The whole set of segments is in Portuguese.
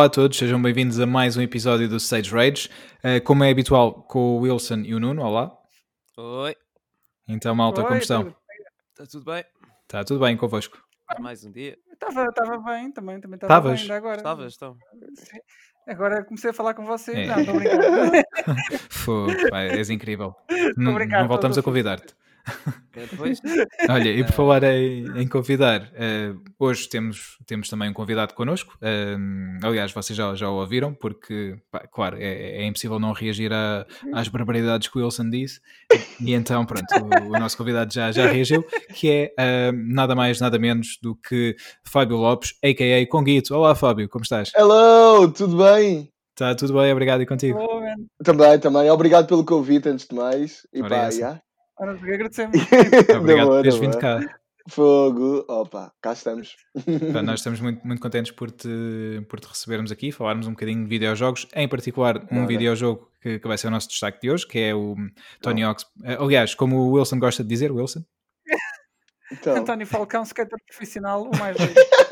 Olá a todos, sejam bem-vindos a mais um episódio do Stage Rage. Uh, como é habitual, com o Wilson e o Nuno. Olá. Oi, Então, malta, Oi, como estão? tudo está tudo bem? Está tudo bem convosco? Mais um dia. Estava estava bem, também também estava bem ainda agora. Estavas, então. Sim. Agora comecei a falar com vocês. É. Não, estou a brincar. Fogo, pá, és incrível. Não, Obrigado, não voltamos a convidar-te. É depois? Olha, e por falar em, em convidar, eh, hoje temos, temos também um convidado connosco. Eh, aliás, vocês já, já o ouviram, porque, pá, claro, é, é impossível não reagir a- às barbaridades que o Wilson disse. E então, pronto, o, o nosso convidado já, já reagiu, que é eh, nada mais, nada menos do que Fábio Lopes, a.k.a. Conguito. Olá, Fábio, como estás? Hello, tudo bem? Está tudo bem? Obrigado e contigo. Oh. Também, também. Obrigado pelo convite, antes de mais. E Ora, pá, essa. Ora, agradecemos. Obrigado por teres vindo cá. Fogo. Opa, cá estamos. Pá, nós estamos muito, muito contentes por te, por te recebermos aqui, falarmos um bocadinho de videojogos, em particular um Ora. videojogo que, que vai ser o nosso destaque de hoje, que é o Tony Hawk's. eh, Aliás, como o Wilson gosta de dizer, Wilson, Então, António Falcão, skater profissional, o mais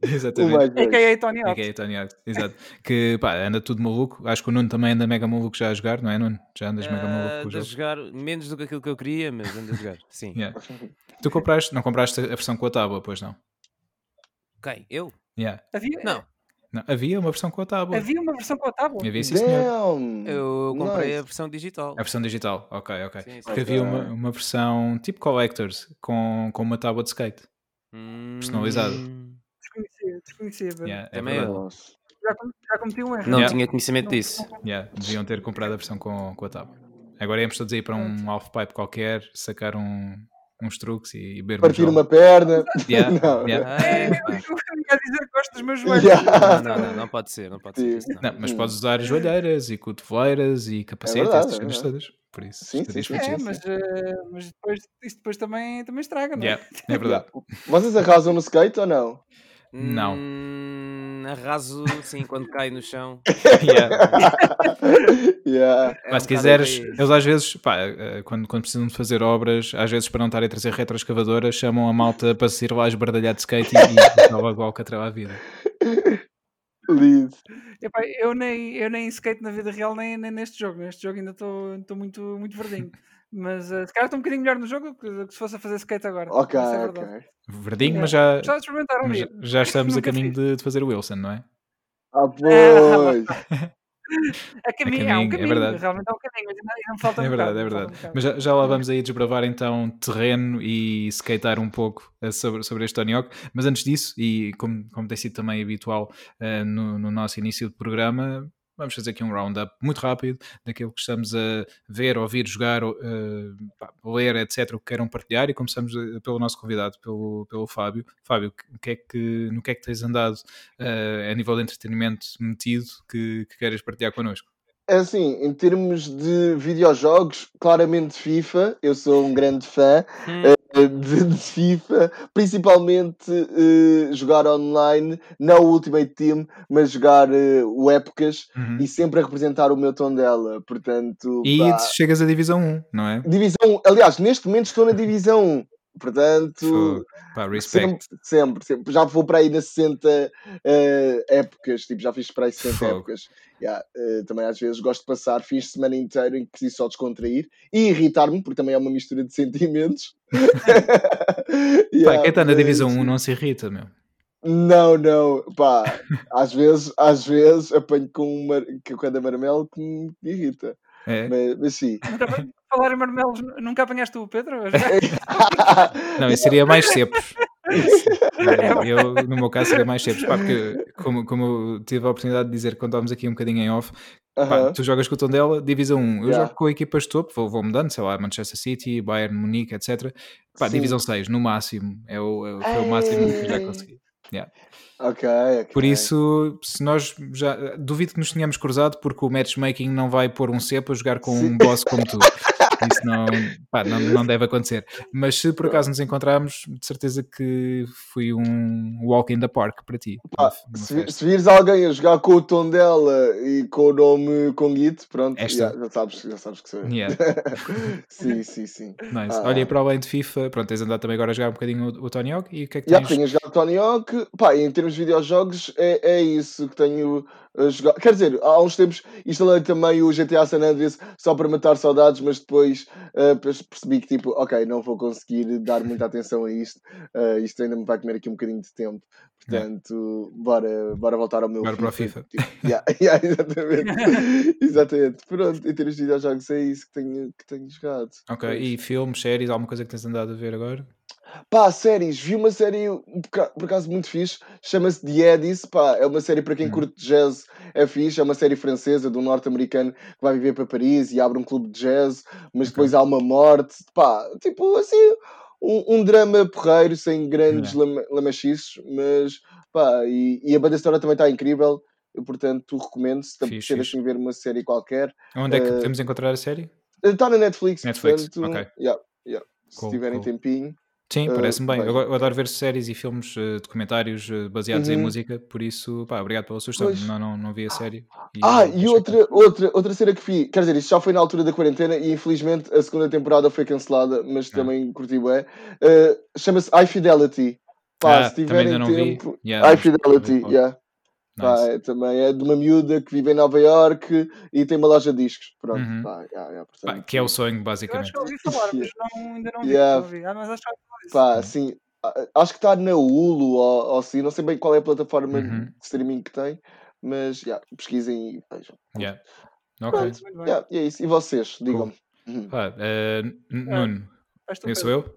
exatamente. mais velho. A.K.A. Tony É Hawk. que é Tony Hawk's, exato. Que pá, anda tudo maluco. Acho que o Nuno também anda mega maluco já a jogar, não é, Nuno? Já andas mega maluco Ah, com o a jogo. jogar menos do que aquilo que eu queria, mas ando a jogar. Sim. Yeah. Tu compraste, não compraste a versão com a tábua, pois não? Quem? Eu? Yeah. Havia, Não. Não, havia uma versão com a tábua. havia uma versão com a tábua. Havia, sim, senhor. Eu comprei a Nice. versão digital. A versão digital, ok, ok. Sim, sim. Porque havia uma, uma versão tipo Collectors com, com uma tábua de skate. Hum, Personalizado. Desconhecia. Yeah, é Também eu. Já, já cometi um erro. Não Yeah. tinha conhecimento Não- disso. Yeah, deviam ter comprado a versão com, com a tábua. Agora íamos todos aí para um half-pipe qualquer, sacar um, uns truques e beber um Partir jogo. uma perna. Yeah, Não. yeah. É, Ah, eu, pá. eu ia dizer que gosto dos meus joelhos. Yeah. Não, não, não, não pode ser, não pode ser. isso não. Não, mas Hum. podes usar joelheiras e cotoveleiras e capacete, verdade, essas é coisas verdade. todas. Por isso, Sim, sim, fixe. É, sim. mas, eh, mas depois, isso depois também, também estraga, não é? Yeah, é verdade. Vocês arrasam no skate ou não? Não. Hum, arraso, sim, quando cai no chão. Yeah. yeah. É Mas um se quiseres, eles às vezes, pá, eh, quando, quando precisam de fazer obras, às vezes para não estarem a trazer retroescavadoras, chamam a malta para se ir lá esbardalhar de skate e, e logo ao catrão à vida. Lindo. Epá, eu, nem, eu nem skate na vida real, nem, nem neste jogo. Neste jogo ainda estou estou muito, muito verdinho. Mas eh, se calhar estou um bocadinho melhor no jogo que, que se fosse a fazer skate agora. Ok, é ok. Verdinho, mas já, um mas já- já estamos a caminho de, de fazer o Wilson, não é? Ah, pois. A caminho, é caminho, um é caminho. verdade. realmente é um caminho, mas ainda, ainda me falta É um verdade, bocado, é verdade. um Mas já, já lá vamos aí desbravar então terreno e skatear um pouco eh, sobre, sobre este Tony Hawk. Mas antes disso, e como, como tem sido também habitual eh, no, no nosso início de programa, vamos fazer aqui um roundup muito rápido daquilo que estamos a ver, ouvir, jogar, pá, ler, etc. O que queiram partilhar e começamos eh, pelo nosso convidado, pelo, pelo Fábio. Fábio, que é que, no que é que tens andado eh, a nível de entretenimento metido que, que queres partilhar connosco? É assim, em termos de videojogos, claramente FIFA, eu sou um grande fã Hum, eh, de, de FIFA, principalmente eh, jogar online, não o Ultimate Team, mas jogar eh, o Épocas Uhum. e sempre a representar o meu tom dela. Portanto, E pá, chegas à Divisão 1, não é? divisão, aliás, neste momento estou na Divisão 1. Portanto. Pá, sempre, sempre, sempre. Já vou para aí nas 60 eh, épocas, tipo, já fiz para aí 60 Fogo. épocas. Yeah, eh, também às vezes gosto de passar fins de semana inteiro em que preciso só descontrair e irritar-me, porque também é uma mistura de sentimentos. Pá, Yeah, quem está na Divisão 1 não se irrita, meu. Não, não, pá, às vezes, às vezes apanho com uma quando é marmelo que me irrita. É? Mas, mas sim. Falar em marmelos, nunca apanhaste o Pedro? Não, isso seria mais cepos. É, Eu, no meu caso, seria mais cepos. Pá, porque, como, como eu tive a oportunidade de dizer quando estávamos aqui um bocadinho em off, pá, Aham. tu jogas com o Tondela, Divisão 1. Eu Yeah. jogo com equipas de topo, vou, vou mudando, sei lá, Manchester City, Bayern, Munique, etc. Pá, Sim. Divisão 6, no máximo. É o, é foi o máximo que eu já Ei. Consegui. Ok, ok. Por isso, se nós já. Duvido que nos tenhamos cruzado, porque o matchmaking não vai pôr um cepo a jogar com Sim. um boss como tu. Isso não, pá, não, não deve acontecer. Mas se por acaso nos encontrarmos, de certeza que foi um walk in the park para ti. Pá, se, se vires alguém a jogar com o tom dela e com o nome Conguito, pronto, Esta. já, já sabes, já sabes que sou eu. Yeah, sim, sim, sim. nice. Ah. Olha, e para além de FIFA, pronto, tens andado também agora a jogar um bocadinho o, o Tony Hawk e o que é que Já tens? tenho jogado Tony Hawk, pá, em termos de videojogos é, é isso que tenho jogar. Quer dizer, há uns tempos instalei também o GTA San Andreas só para matar saudades, mas depois depois percebi que tipo, ok, não vou conseguir dar muita atenção a isto, ah, isto ainda me vai comer aqui um bocadinho de tempo, portanto, bora, bora voltar ao meu Bora para o FIFA. Tipo, yeah, yeah, exatamente. exatamente. Pronto, em termos de videojogos é isso que tenho, que tenho jogado. Ok, e filmes, séries, alguma coisa que tens andado a ver agora? Pá, séries, vi uma série por acaso muito fixe, chama-se The Eddies, pá, é uma série para quem Hum. curte jazz, é fixe, é uma série francesa de um norte-americano que vai viver para Paris e abre um clube de jazz, mas depois há uma morte, pá, tipo assim, um, um drama porreiro, sem grandes lama- lamachices, mas pá, e, e a banda sonora também está incrível, eu, portanto recomendo se fixe. assim ver uma série qualquer. Onde é que Eh, podemos encontrar a série? Está na Netflix, Netflix, portanto, ok. yeah, yeah, se Cool, tiverem cool. tempinho. Sim, eh, parece-me bem. Eu, vejam. eu adoro ver séries e filmes, eh, documentários eh, baseados em Uhum. música, por isso, pá, obrigado pela sugestão. Pois. Não, não, não vi a série. Ah, achei e que- outra, outra, outra cena que vi, quer dizer, isto já foi na altura da quarentena e infelizmente a segunda temporada foi cancelada, mas Ah. também curti bem. Chama-se High Fidelity. Pá, Ah, se tiverem tempo. Yeah, High Fidelity, yeah. Pá, Nice. é, também é de uma miúda que vive em Nova York e tem uma loja de discos. Pronto, Uhum. pá, yeah, yeah, Pá, portanto, que é o sonho, Eu acho basicamente. que eu ouvi falar, mas não, ainda não vi. Yeah. não vi. Ah, mas acho que ouvi pá, assim, a- acho que está na Hulu ou, ou assim, não sei bem qual é a plataforma Uhum. de streaming que tem, mas yeah, pesquisem e vejam. Yeah. Ok. Pronto. Yeah, e é isso. E vocês, digam-me. Uhum. Pá, eh, N- Nuno, Pedro. sou eu?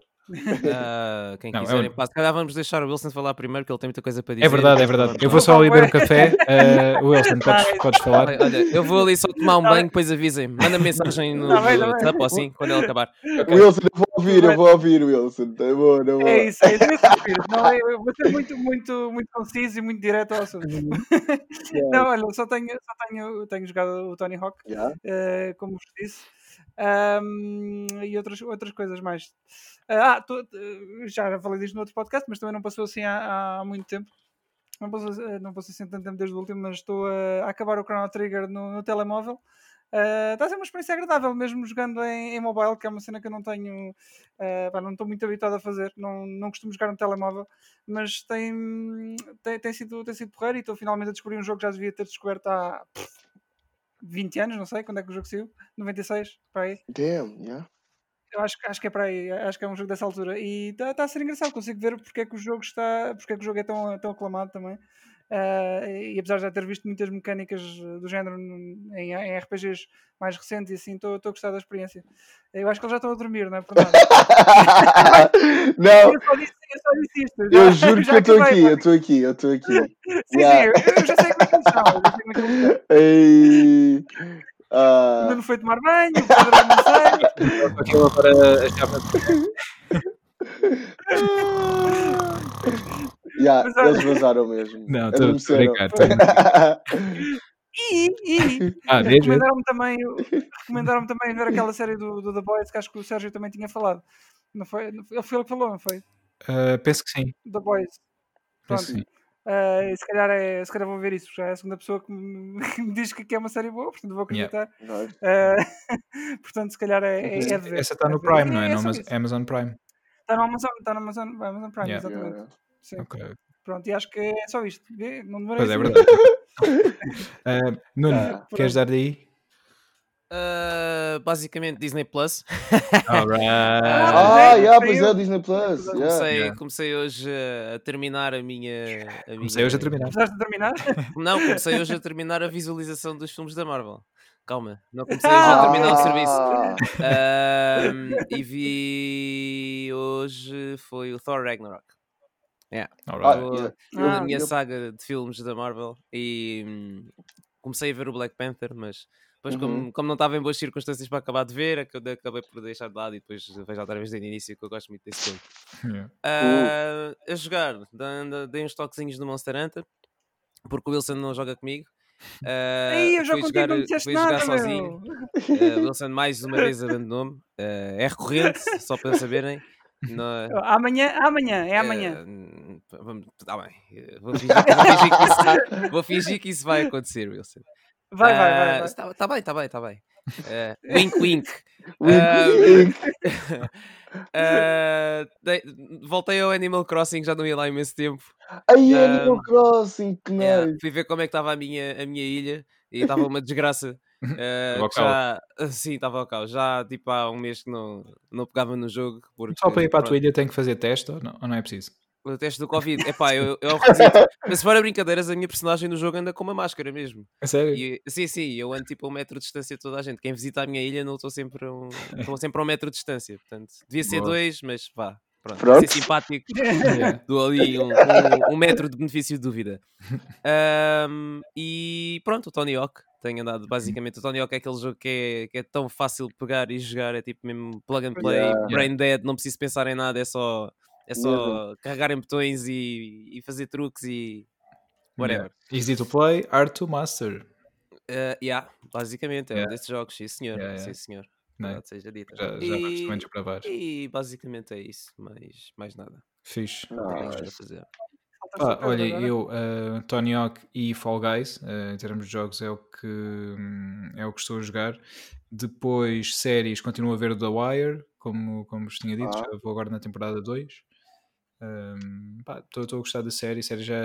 Ah, quem Não, é quiserem, o- pá, se calhar vamos deixar o Wilson falar primeiro, que ele tem muita coisa para dizer. É verdade, é verdade. Eu vou só ali beber um café. Eh, Wilson, podes, podes falar? Olha, olha, eu vou ali só tomar um Tá banho, depois avisem-me. Manda mensagem no Tá tá. WhatsApp ou assim, quando ele acabar. Wilson, eu vou ouvir, eu vou ouvir, Wilson. Tá bom, não vou. É isso, é isso. é. Não, eu vou ser muito, muito, muito conciso e muito direto ao assunto. Não, olha, só tenho, só tenho, tenho jogado o Tony Hawk, Yeah. eh, como vos disse, Ahm, e outras, outras coisas mais. Ah, tô- eh, já falei disto no outro podcast, mas também não passou assim há, há muito tempo. Não passou, eh, não assim tanto tempo desde o último, mas estou a, acabar o Chrono Trigger no, no telemóvel. Ah, Está a ser uma experiência agradável, mesmo jogando em, em mobile, que é uma cena que eu não tenho, ah, pá, não estou muito habituado a fazer, não, não costumo jogar no telemóvel, mas tem, tem, tem sido, tem sido porreiro e estou finalmente a descobrir um jogo que já devia ter descoberto há 20 anos, não sei quando é que o jogo saiu, 96, para aí. Damn, yeah. Eu acho, que- acho que é para aí, acho que é um jogo dessa altura. E está a ser engraçado, consigo ver porque é que o jogo está, porque é que o jogo é tão, tão aclamado também. Ah, e apesar de já ter visto muitas mecânicas eh, do género em, em RPGs mais recentes e assim, estou a gostar da experiência. Eu acho que eles já estão a dormir, não é por nada. não, Eu só disse, eu só disse isto. eu juro que eu estou aqui, eu estou aqui, eu estou aqui. Sim, Yeah. sim, eu, eu já sei como é que eles são. eu como é que eles são. Ei, O ah, Nuno foi tomar banho, não sei. Aquilo agora achava yeah, Mas eles vazaram mesmo. Não, estou a brincar. E, e Ah, recomendaram-me também, recomendaram também ver aquela série do, do The Boys que acho que o Sérgio também tinha falado. Não foi? Ele foi ele que falou, não foi? Ah, penso que sim. The Boys. Penso Pronto. que sim. Ah, se, calhar é, se calhar vou ver isso, já é a segunda pessoa que me, que me diz que que é uma série boa, portanto vou acreditar. Nice. Ah, portanto, se calhar é, é, é de ver. Essa está é no. Prime, não é? É No Amazon, isso. Amazon Prime. Está no Amazon, está no Amazon, Amazon Prime, Yeah. exatamente. Yeah. Sim. Ok. Pronto, e acho que é só isto. Não demorei Pois é, assim verdade. Ah, Nuno, Ah, queres dar daí? Ah, basicamente Disney Plus. Alright. Ah, é, yeah, pois eu. é, Disney Plus. Yeah. Comecei, Yeah. comecei hoje a terminar a minha. A Comecei minha- hoje a terminar. Precisaste de terminar? Não, comecei hoje a terminar a visualização dos filmes da Marvel. Calma, não comecei hoje a terminar o serviço. Ah, Ahm, e vi hoje foi o Thor Ragnarok. Yeah. estou na Ah, minha eu- saga de filmes da Marvel e hum, comecei a ver o Black Panther, mas depois, como, Uhum. como não estava em boas circunstâncias para acabar de ver, aca- acabei por deixar de lado e depois vejo outra vez desde o início que eu gosto muito desse filme. Yeah. Ah, a jogar, dei uns toquezinhos no Monster Hunter, porque o Wilson não joga comigo. Ah, Aí eu já jogar, não fui jogar nada, sozinho. meu. Ah, Wilson mais uma vez abandonou-me. Ah, é recorrente, só para saberem. Não- Amanhã, amanhã, é amanhã. Vamos, tá bem. Eh, Vou fingir, vou fingir que isso, vou fingir que isso vai acontecer, Wilson. Vai, vai, vai. vai. Está tá bem, está bem, está bem. Eh, wink, wink. Wink, Ah, wink. Eh, dei- voltei ao Animal Crossing, já não ia lá há imenso tempo. Aí, Ah, Animal Crossing, que Yeah, nice. fui ver como é que estava a minha, a minha ilha e estava uma desgraça. Estava ao que já, sim, estava ao caos. Já tipo há um mês que não, não pegava no jogo. Porque, Só para ir para a tua ilha tem que fazer teste ou não, ou não é preciso? O teste do Covid. Epá, eu, eu requisito. Mas se for a brincadeiras, a minha personagem no jogo anda com uma máscara mesmo. É sério? E, sim, sim, eu ando tipo a um metro de distância de toda a gente. Quem visita a minha ilha não estou sempre um, estou sempre a um metro de distância. Portanto, devia ser Boa. dois, mas vá. Pronto, Pronto. Ser simpático. Yeah. Dou ali um, um- um metro de benefício de dúvida. Ahm, e pronto, o Tony Hawk. Tenho andado basicamente. O Tony Hawk é aquele jogo que é, que é tão fácil de pegar e jogar. É tipo mesmo plug and play, Yeah. brain dead. Não preciso pensar em nada. É só, é só carregar em botões e, e fazer truques e whatever. Yeah. Easy to play, hard to master. Uh, yeah, basicamente, é um Yeah. desses jogos, sim senhor, Yeah, yeah. sim senhor. Não é? Seja dita. Já, já e, também desbravar. e basicamente é isso, mais, mais nada. Fixe. Para fazer. Pá, só olha, eu, uh, Tony Hawk e Fall Guys, uh, em termos de jogos, é o que hum, é o que estou a jogar. Depois, séries, continuo a ver o The Wire, como, como vos tinha dito, Ah. já vou agora na temporada 2. Estou a gostar da série, a série já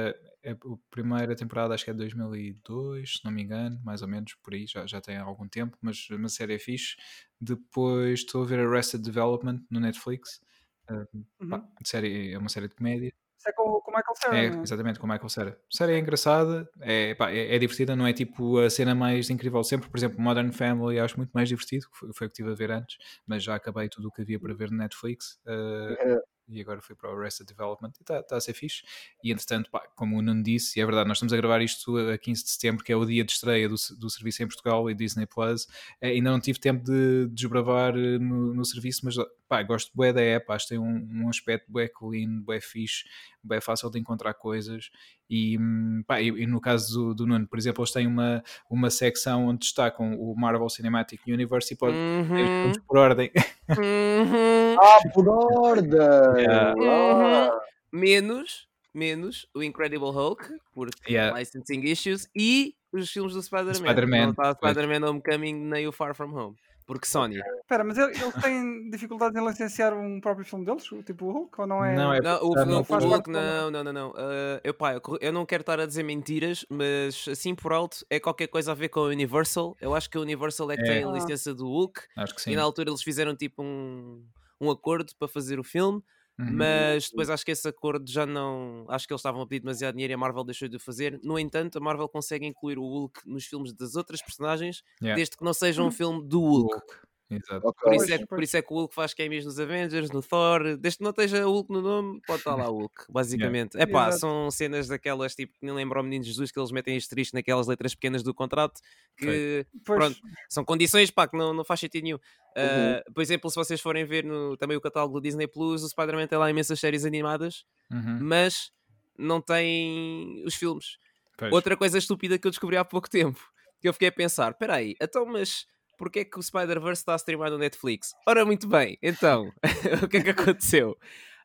é a primeira temporada, acho que é de 2002, se não me engano, mais ou menos por aí, já, já tem algum tempo, mas, mas a série é fixe. Depois estou a ver Arrested Development no Netflix. Pá, Uhum. série, é uma série de comédia. Isso é com, com o Michael Cera, É, não é? exatamente, com o Michael Cera. A série é engraçada, é, pá, é, é divertida, não é tipo a cena mais incrível de sempre. Por exemplo, Modern Family acho muito mais divertido, que foi, foi o que estive a ver antes, mas já acabei tudo o que havia para ver no Netflix. uh, É. e agora fui para o Arrested Development e está tá a ser fixe. E entretanto, pá, como o Nuno disse, e é verdade, nós estamos a gravar isto a 15 de setembro, que é o dia de estreia do, do serviço em Portugal e Disney Plus. Eh, ainda não tive tempo de, de desbravar eh, no, no serviço, mas pá, gosto bué da app, acho que tem um, um aspecto bué clean, bué fixe, bué fácil de encontrar coisas. E, hum, pá, e, e no caso do, do Nuno, por exemplo, eles têm uma, uma secção onde destacam o Marvel Cinematic Universe e pode Uhum, por ordem. uhum. Ah, por ordem! Yeah. Ah. Menos, menos o Incredible Hulk, porque Yeah. licensing issues, e os filmes do Spider-Man. Spider-Man. Spider-Man Homecoming nem o Far From Home. Porque Sony. Espera, mas ele- eles têm dificuldades em licenciar um próprio filme deles? Tipo o Hulk? Ou não é? Não, é Não, o, não o Hulk, não, não, não, não. Ah, eu, pá, eu, eu não quero estar a dizer mentiras, mas assim por alto é qualquer coisa a ver com a Universal. Eu acho que a Universal é que É. tem a licença do Hulk Acho que sim. e na altura eles fizeram tipo um, um acordo para fazer o filme, Uhum. mas depois acho que esse acordo já não. Acho que eles estavam a pedir demasiado dinheiro e a Marvel deixou de o fazer. No entanto, a Marvel consegue incluir o Hulk nos filmes das outras personagens, Yeah. desde que não seja um filme do Hulk. Hulk. Exato. Ok. Por isso, é, que- por isso é que o Hulk faz cameos nos Avengers, no Thor, desde que não esteja Hulk no nome, pode estar lá o Hulk, basicamente. É pá, Exato. são cenas daquelas tipo que nem lembro ao Menino Jesus que eles metem asterisco naquelas letras pequenas do contrato que Pois, pronto. são condições pá, que não, não faz sentido nenhum. Ah, por exemplo, se vocês forem ver no, também o catálogo do Disney Plus, o Spider-Man tem lá imensas séries animadas, Uhum. mas não tem os filmes. Pois. Outra coisa estúpida que eu descobri há pouco tempo, que eu fiquei a pensar, peraí, então mas porquê é que o Spider-Verse está a streamar no Netflix? Ora, muito bem, então, o que é que aconteceu?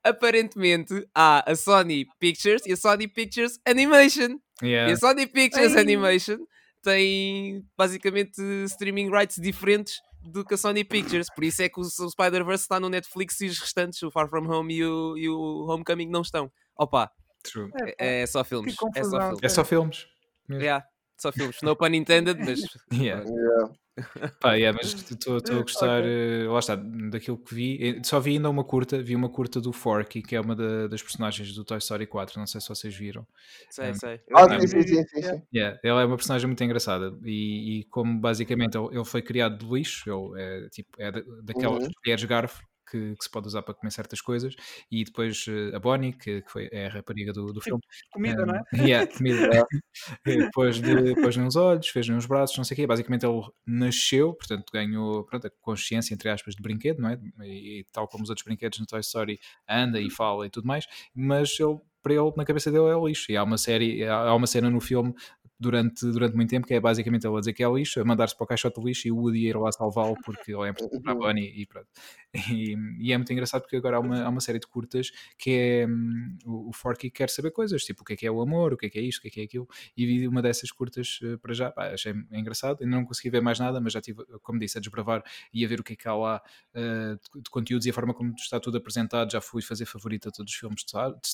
Aparentemente há a Sony Pictures e a Sony Pictures Animation. E Yeah. a Sony Pictures Ei. Animation tem basicamente streaming rights diferentes do que a Sony Pictures. Por isso é que o, Spider-Verse está no Netflix e os restantes, o Far From Home e o, e o Homecoming, não estão. Opa, True. é, é, é só filmes. É só filmes. É só filmes. Yeah, só filmes. No pun intended, mas. Yeah. Yeah. Pá, yeah, mas estou a gostar, Ok. eh, lá está, daquilo que vi. Eh, Só vi ainda uma curta, vi uma curta do Forky, que é uma da- das personagens do Toy Story 4, não sei se vocês viram. Sei, Um, sei. Ah, Eu- sim, sim, sim, sim, sim. Yeah, ela é uma personagem muito engraçada e, e como basicamente ele, ele foi criado de lixo, ele é, tipo, é da- daquelas Uhum. colheres garfo que, que se pode usar para comer certas coisas e depois eh, a Bonnie, que, que foi, é a rapariga do, do filme, comida, não é? Um, yeah, comida. depois de, pôs nos olhos, fez nos braços, não sei o quê. Basicamente ele nasceu, portanto ganhou pronto, a consciência, entre aspas, de brinquedo, não é? E, e tal como os outros brinquedos no Toy Story, anda e fala e tudo mais, mas ele, para ele, na cabeça dele, é lixo. E há uma série, há uma cena no filme durante, durante muito tempo, que é basicamente ele a dizer que é lixo, a mandar-se para o caixote de lixo e o Woody ir lá salvá-lo porque ele é importante para a Bunny e pronto. E, e é muito engraçado porque agora há uma, há uma série de curtas que é hum, o, Forky quer saber coisas, tipo o que é que é o amor, o que é que é isto, o que é que é aquilo, e vi uma dessas curtas eh, para já, pá, achei engraçado, ainda não consegui ver mais nada, mas já tive, como disse, a desbravar e a ver o que é que há lá eh, de, de conteúdos e a forma como está tudo apresentado, já fui fazer favorita a todos os filmes de Star, de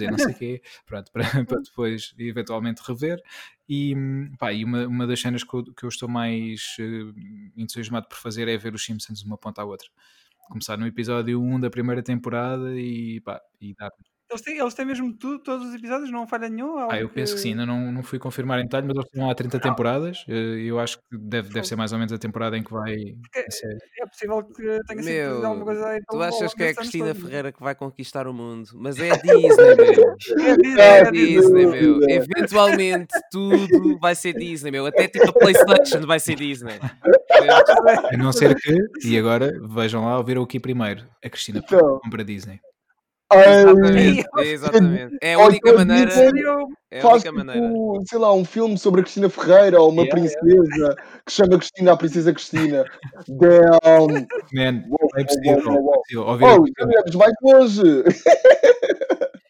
E não sei o quê, pronto, para, para depois eventualmente rever. E, pá, e uma, uma das cenas que eu, que eu estou mais uh, entusiasmado por fazer é ver os Simpsons de uma ponta à outra. Começar no episódio 1 da primeira temporada e, pá, e dar. Eles têm, eles têm mesmo tudo, todos os episódios, não falha nenhum? Ah, eu penso que sim, ainda não, não fui confirmar em detalhe, mas eles estão há 30 temporadas. eh, Eu acho que deve, deve ser mais ou menos a temporada em que vai a série. É possível que tenha sido Meu, alguma coisa aí tu achas que é a Cristina todos. Ferreira que vai conquistar o mundo, mas é a Disney, meu. É Disney, É é a Disney. Meu. Eventualmente tudo vai ser Disney, meu. Até tipo a PlayStation vai ser Disney. A não ser que, e agora vejam lá, ouviram aqui primeiro, a Cristina Então. Compra a Disney. Exatamente, exatamente. É a única maneira. É a faz única maneira. tipo, sei lá, um filme sobre a Cristina Ferreira ou uma Yeah, princesa que chama Cristina a Princesa Cristina. Damn! Man, é possível, uou, uou, uou. é Oh, já viemos mais longe!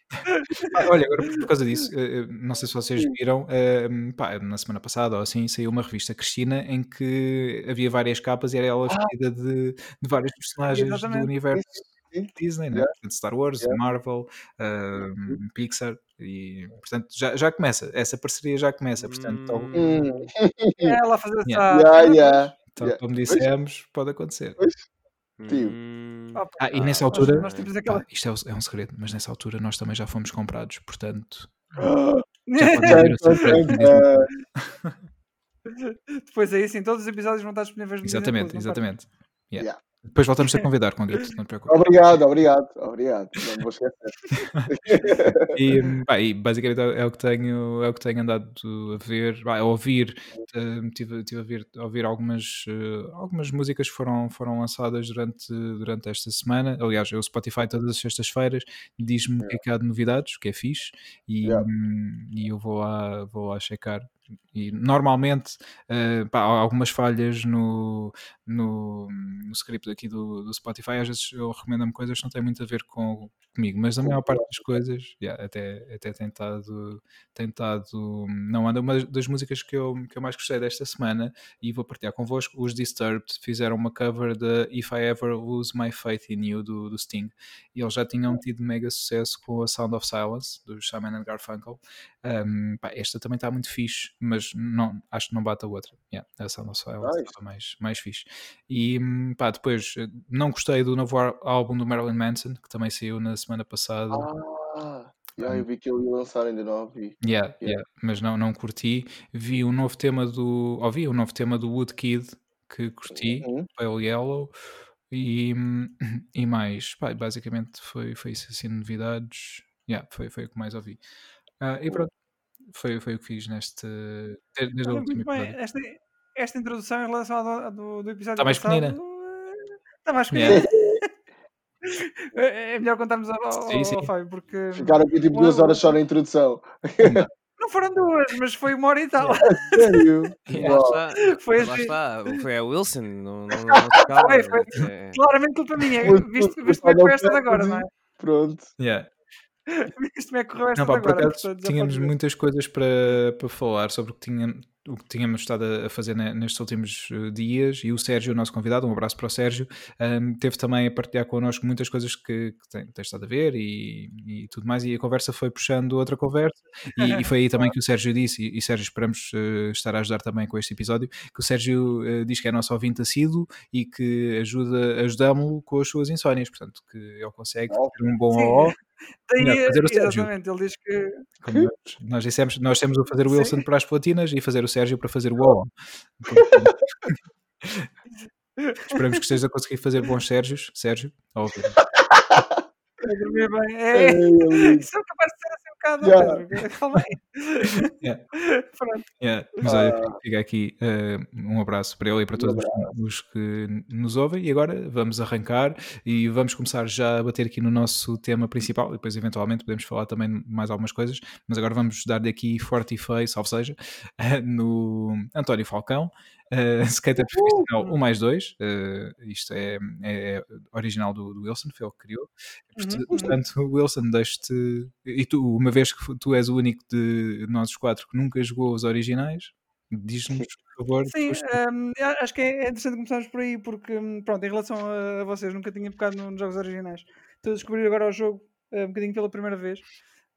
Ah, Olha, agora por causa disso, eh, eh, não sei se vocês viram, eh, pá, na semana passada ou assim, saiu uma revista Cristina em que havia várias capas e era ela vestida de, de vários personagens do universo. Disney, né? Yeah. Portanto, Star Wars, Yeah. Marvel, ah, Pixar e portanto já, já começa, essa parceria já começa, portanto, Hum. Hum, É ela a fazer essa. Yeah. yeah, yeah. tal yeah. como dissemos, pode acontecer. Tio. Hum. Ah, e Ah, nessa nós- altura, nós temos aquela- pá, isto é, é um segredo, mas nessa altura nós também já fomos comprados, portanto. Depois aí sim, todos os episódios vão estar disponíveis no Exatamente, exatamente. Yeah. Yeah. Depois voltamos a convidar com Guito, não te preocupes. Obrigado, obrigado, obrigado. Não vou esquecer. E, basicamente é é o que tenho, é o que tenho andado a ver, a ouvir. eh, Tive, tive a, ver, a ouvir algumas, eh, algumas músicas que foram, foram lançadas durante, durante esta semana. Aliás, o Spotify todas as sextas-feiras diz-me o que é que há de novidades, o que é fixe, e, Yeah. e eu vou lá, vou lá checar. E normalmente eh, pá, há algumas falhas no, no, no script aqui do, do Spotify, às vezes eu recomendo-me coisas que não têm muito a ver com, comigo, mas a maior parte das coisas yeah, até, até tentado, tentado não anda. Uma das músicas que eu, que eu mais gostei desta semana e vou partilhar convosco, os Disturbed fizeram uma cover de If I Ever Lose My Faith in You do, do Sting e eles já tinham tido mega sucesso com a Sound of Silence do Simon and Garfunkel. Um, pá, esta também está muito fixe, mas não, acho que não bate a outra. Yeah, a Sound of Silence Nice. estava mais, mais fixe. E hum, pá, depois eh, não gostei do novo álbum do Marilyn Manson, que também saiu na semana passada. Ah, yeah, eu vi que ele ia lançar, ainda não ouvi. Yeah, Yeah. yeah, mas não, não curti. Vi um novo tema do. Ouvi um novo tema do Woodkid que curti, Uhum. Pale Yellow. E, hum, e mais, pá, basicamente foi, foi isso assim, novidades. Yeah, foi, foi o que mais ouvi. Ah, e pronto, foi, foi o que fiz neste. Desde, Olha, último muito bem. episódio. Esta, esta introdução em relação à do, do, episódio Está mais passado, pequenina. eh, Está mais Yeah. pequenina. É é melhor contarmos ao, ao, Sim, sim. ao Fábio, porque Ficaram aqui tipo duas horas só na introdução. não foram duas, mas foi uma hora e tal. Sério? Yeah. Está, Foi lá assim. está. Foi a Wilson, não, não. Foi, foi. É- Claramente culpa minha. Viste, viste como é que foi esta de agora, não é? Pronto. Yeah. Viste como é esta Não, pá, por agora? acaso tínhamos muitas coisas para, para falar sobre o que, tinha, o que tínhamos estado a a fazer ne- nestes últimos eh, dias e o Sérgio, o nosso convidado, um abraço para o Sérgio, ahm, teve também a partilhar connosco muitas coisas que, que tem, tem estado a ver e, e tudo mais e a conversa foi puxando outra conversa e, e foi aí também que o Sérgio disse e, e Sérgio esperamos eh, estar a ajudar também com este episódio, que o Sérgio eh, diz que é nosso ouvinte assíduo e que ajuda, ajudamos-lo com as suas insónias, portanto que ele consegue Oh. ter um bom Sim. Daí, melhor fazer o Sérgio. exatamente, ele diz que como nós, nós dissemos, nós temos o fazer o Sim. Wilson para as platinas e fazer o Sérgio para fazer o OO. Esperamos que estejas a conseguir fazer bons Sérgios. Sérgio, dormir bem. É, Ei, ali. isso é capaz de ser bocado, Yeah. Pedro. Calma aí. Yeah. Pronto. Yeah, Mas olha, Ah. fica aqui eh, um abraço para ele e para todos os- os que nos ouvem. E agora vamos arrancar e vamos começar já a bater aqui no nosso tema principal. E depois, eventualmente, podemos falar também de mais algumas coisas. Mas agora vamos dar daqui forte e feio, salve seja, no António Falcão. Uh, skater profissional 1 mais 2, uh, isto é, é original do, do Wilson, foi ele que criou. Porta- Uhum. Portanto, Wilson, deixo-te. E tu, uma vez que tu és o único de nós os quatro que nunca jogou os originais, diz-nos, por favor. Sim, os- hum, a- acho que é é interessante começarmos por aí, porque, hum, pronto, em relação a, vocês, nunca tinha tocado no- nos jogos originais. Estou a descobrir agora o jogo eh, um bocadinho pela primeira vez.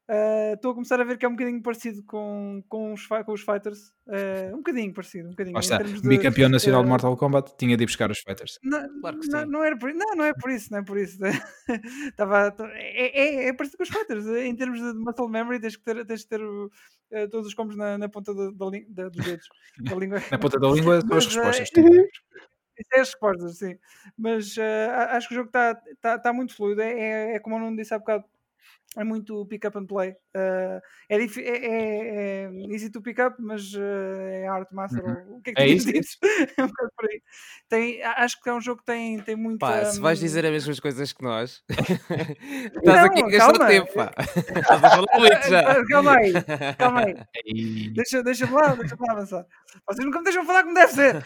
Ah, Estou a começar a ver que é um bocadinho parecido com, com, os, com os Fighters. eh, um bocadinho parecido, um bocadinho. Em está, de, bicampeão nacional de eh, Mortal Kombat, tinha de ir buscar os fighters. Não, Claro que não, sim. não era por, não, não é por isso, não é por isso. Tava, é, é, é parecido com os fighters. Em termos de muscle memory, tens que ter, tens que ter o- eh, todos os combos na, na ponta da, da, da- dos dedos. Da língua. Na ponta da língua são as Mas, eh, respostas. Isso é as respostas, sim. Mas eh, acho que o jogo está tá, tá muito fluido. É, é, é como eu não disse há bocado. É muito pick up and play. Eh, é, é, é, é easy to pick up, mas eh, é hard to master. Uhum. O que é que É tu isso, dizes? É um bocado por aí. Tem, acho que é um jogo que tem, tem muito. Pá, se vais hum, dizer as mesmas coisas que nós, estás aqui a gastar tempo, pá. Estás a falar muito já. Ah, Calma aí, calma aí. E- Deixa, deixa-me lá, deixa-me lá avançar. Vocês nunca me deixam falar como deve ser.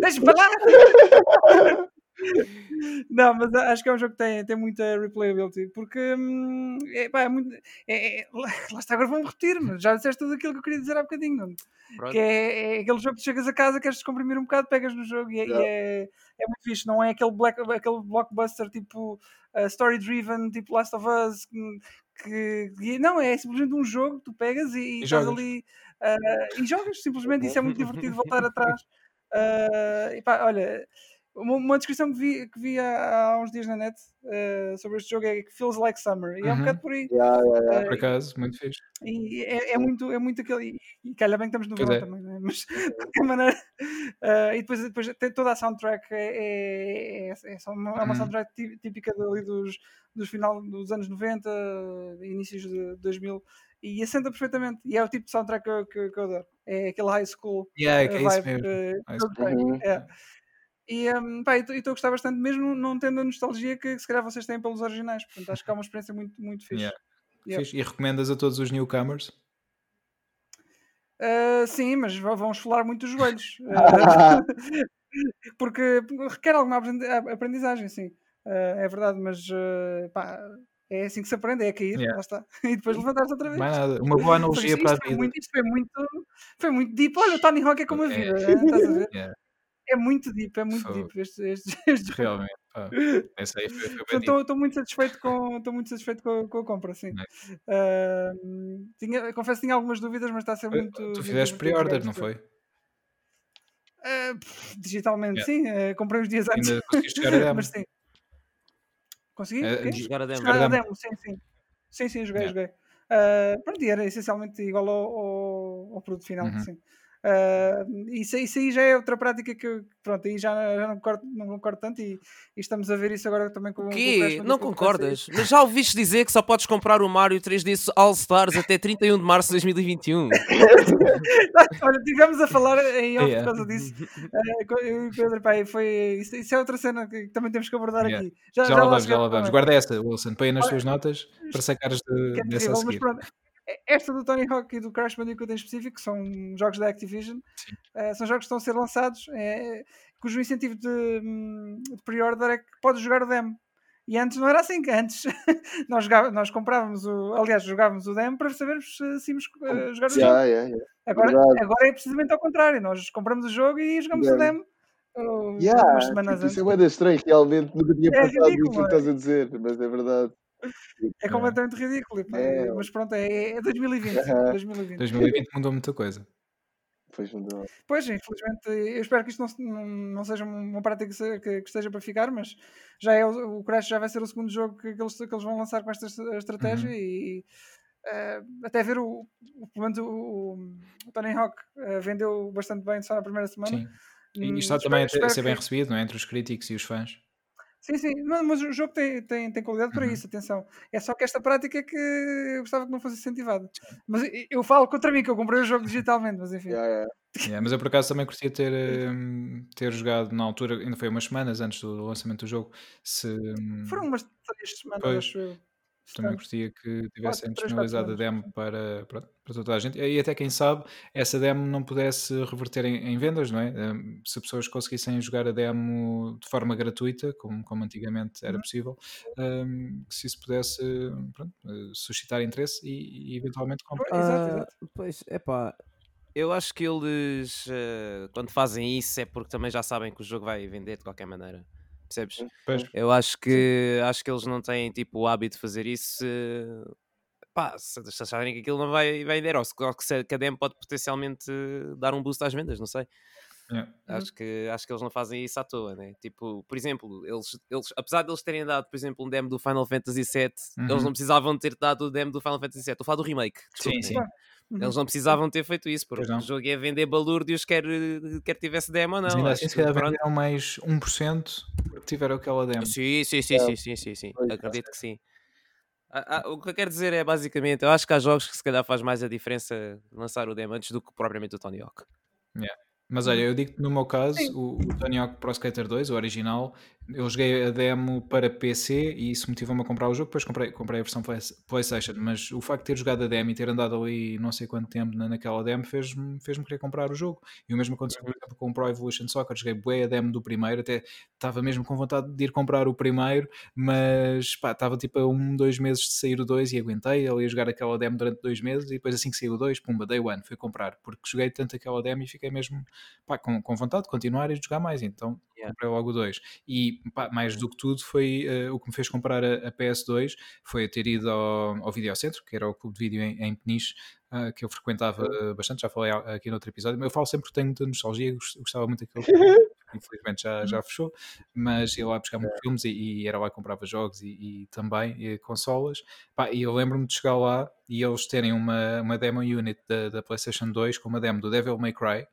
Deixa-me falar. Não, mas acho que é um jogo que tem, tem muita replayability, porque hum, é, pá, é muito. é- é- lá lá está, agora vou-me repetir, mas já disseste tudo aquilo que eu queria dizer há bocadinho. não? Que é, é aquele jogo que tu chegas a casa, queres descomprimir um bocado, pegas no jogo e, é- e é, é muito fixe. Não é aquele, black, aquele blockbuster tipo uh, story-driven, tipo Last of Us, que, que- não, é simplesmente um jogo que tu pegas e, e estás jogas. ali uh, e jogas simplesmente. Isso é muito divertido voltar atrás. Uh, e pá, olha, uma, descrição que vi, que vi há, há uns dias na net uh, sobre este jogo é que feels like summer. E é um Uhum. bocado por aí. Yeah, yeah, yeah. Por acaso, muito fixe. E é, é muito, é muito aquele. E, e calhar bem que estamos no Pois verão é. também, né? mas de qualquer maneira. ah, e depois, depois tem toda a soundtrack é, é, é, é só uma, é uma Uhum. soundtrack tí- típica dali dos, dos final dos anos 90, inícios de 2000. E assenta perfeitamente. E é o tipo de soundtrack que, eu- que, que eu adoro. É aquele high school Yeah, é, que é isso mesmo. eh, High school. Uhum. é. E um, pá, estou a gostar bastante, mesmo não tendo a nostalgia que, se calhar vocês têm pelos originais. Portanto, acho que é uma experiência muito, muito fixe. Yeah. Yeah. Fixe. E recomendas a todos os newcomers? Ah, sim, mas vão esfolar muito os joelhos. Ah, porque requer alguma aprendizagem, sim. Ah, é verdade, mas ah, pá, é assim que se aprende, é cair, Yeah. lá está. E depois levantar-se outra vez. Mais nada. Uma boa analogia para a vida. muito, isto foi muito, foi muito deep. Olha, o Tony Hawk é como a É. vida, é, estás a ver? Yeah, É muito deep, é muito Fogo. deep. Este, este, este realmente. Pá. Aí foi, foi dito. Estou muito satisfeito com, estou muito satisfeito com, com a compra, sim. Ah, tinha, confesso que tinha algumas dúvidas, mas está a ser muito. Tu muito fizeste pre-order, não foi? Ah, pff, digitalmente, Yeah. sim. ah, comprei uns dias antes. Ainda conseguiste chegar a demo? Mas sim. Consegui? De- Jogar a demo. Jogar a demo. sim, sim. Sim, sim, joguei, Yeah. joguei. Ah, pronto, era essencialmente igual ao, ao, ao produto final, Uhum. sim. Ah, isso, aí- isso aí já é outra prática que eu- pronto, aí já, já não, concordo, não concordo tanto e, e estamos a ver isso agora também com, O Não que vai concordas? Mas já ouviste dizer que só podes comprar o Mario 3D All Stars até 31 de março de 2021? Olha, tivemos a falar em off Yeah. por causa disso. O Pedro, e foi, isso, isso é outra cena que também temos que abordar Yeah. aqui. Já, Já lá vamos, já lá vamos. Guarda essa, Wilson. Põe nas Olha, tuas notas para sacares de, é terrível, E- Esta do Tony Hawk e do Crash Bandicoot em específico são jogos da Activision, Sim. eh, são jogos que estão a ser lançados, eh, cujo incentivo de, hum, de pre-order é que podes jogar o demo. E antes não era assim, que antes nós, jogava- nós comprávamos o. Aliás, jogávamos o demo para sabermos se se íamos eh, jogar o jogo. Yeah, yeah, yeah. Agora, Verdade. agora é precisamente ao contrário. Nós compramos o jogo e jogamos o demo uh, Yeah, umas semanas tipo, antes. isso é bué estranho, realmente nunca tinha É pensado ridículo, que é? estás a dizer, mas é verdade. É completamente ridículo. pá. É. Mas pronto, é, é 2020. Aham. 2020. 2020 mudou muita coisa. Pois dá. Pois, infelizmente, eu espero que isto não, não, seja uma prática que, se- que- que esteja para ficar, mas já é o, Crash já vai ser o segundo jogo que, que eles, que eles vão lançar com esta es- estratégia Uhum. e eh, até ver o, o, pelo menos o, o- Tony Hawk eh, vendeu bastante bem só na primeira semana. Sim. E Hum, está espero- também a, ter- a espero ser bem que- recebido, não é? Entre os críticos e os fãs. Sim, sim, mas, mas o jogo tem, tem, tem qualidade para Uhum. isso, atenção. É só que esta prática é que eu gostava que não fosse incentivada. Mas eu, falo contra mim, que eu comprei o jogo digitalmente, mas enfim. Yeah, yeah. Yeah, mas eu por acaso também curtia ter, hum, ter jogado na altura, ainda foi umas semanas antes do lançamento do jogo. Se, hum, Foram umas três semanas, Pois. acho eu. Também curtia que tivessem disponibilizado a demo para, pronto, para toda a gente. E até quem sabe, essa demo não pudesse reverter em, em vendas, não é? Hum, Se pessoas conseguissem jogar a demo de forma gratuita, como, como antigamente era Uhum. possível, que se isso pudesse pronto, eh, suscitar interesse e, e eventualmente comprar. Exato, Ah, exato. Pois, é pá. Eu acho que eles, eh, quando fazem isso, é porque também já sabem que o jogo vai vender de qualquer maneira. Percebes? Pois. Eu acho que acho que eles não têm tipo o hábito de fazer isso. Se, pá, se acharem que aquilo não vai vender, ou se, ou que se- que a demo pode potencialmente dar um boost às vendas, não sei. Yeah. Uhum. Acho que, acho que eles não fazem isso à toa, né? Tipo, por exemplo, eles, eles, apesar de eles terem dado, por exemplo, um demo do Final Fantasy VII, eles Uhum. não precisavam ter dado o demo do Final Fantasy VII. Estou a falar do remake. Sim, desculpem. sim. Claro. Uhum. Eles não precisavam ter feito isso, porque o jogo ia vender balúrdios, quer, quer tivesse demo ou não. Ainda assim, se calhar venderam mais 1% porque tiveram aquela demo. Sim, sim, sim, É. sim, sim, sim, sim. Acredito que sim. Ah, ah, o que eu quero dizer é basicamente, eu acho que há jogos que se calhar faz mais a diferença lançar o demo antes do que propriamente o Tony Hawk. Mas olha, eu digo que no meu caso, o, o Tony Hawk Pro Skater 2, o original, eu joguei a demo para PC e isso motivou-me a comprar o jogo, depois comprei, comprei a versão Play- PlayStation, mas o facto de ter jogado a demo e ter andado ali não sei quanto tempo na, naquela demo fez-me fez querer comprar o jogo. E o mesmo aconteceu, por exemplo, com o Pro Evolution Soccer, joguei bué a demo do primeiro, até estava mesmo com vontade de ir comprar o primeiro, mas pá, estava tipo a um, dois meses de sair o 2 e aguentei, ele ia jogar aquela demo durante dois meses. E depois assim que saiu o 2, pumba, day one, fui comprar, porque joguei tanto aquela demo e fiquei mesmo pá, com, com vontade de continuar e de jogar mais, então Yeah. comprei logo o 2. E pá, mais do que tudo foi eh, o que me fez comprar a, a PS2 foi ter ido ao, ao Videocentro, que era o clube de vídeo em, em Peniche, ah, que eu frequentava eh, bastante, já falei aqui no outro episódio, mas eu falo sempre que tenho muita nostalgia, gos- gostava muito daquele infelizmente já, já fechou, mas ia lá buscar muitos filmes e, e era lá que comprava jogos e, e também e consolas. Pá, e eu lembro-me de chegar lá e eles terem uma, uma demo unit da, da PlayStation 2 com uma demo do Devil May Cry.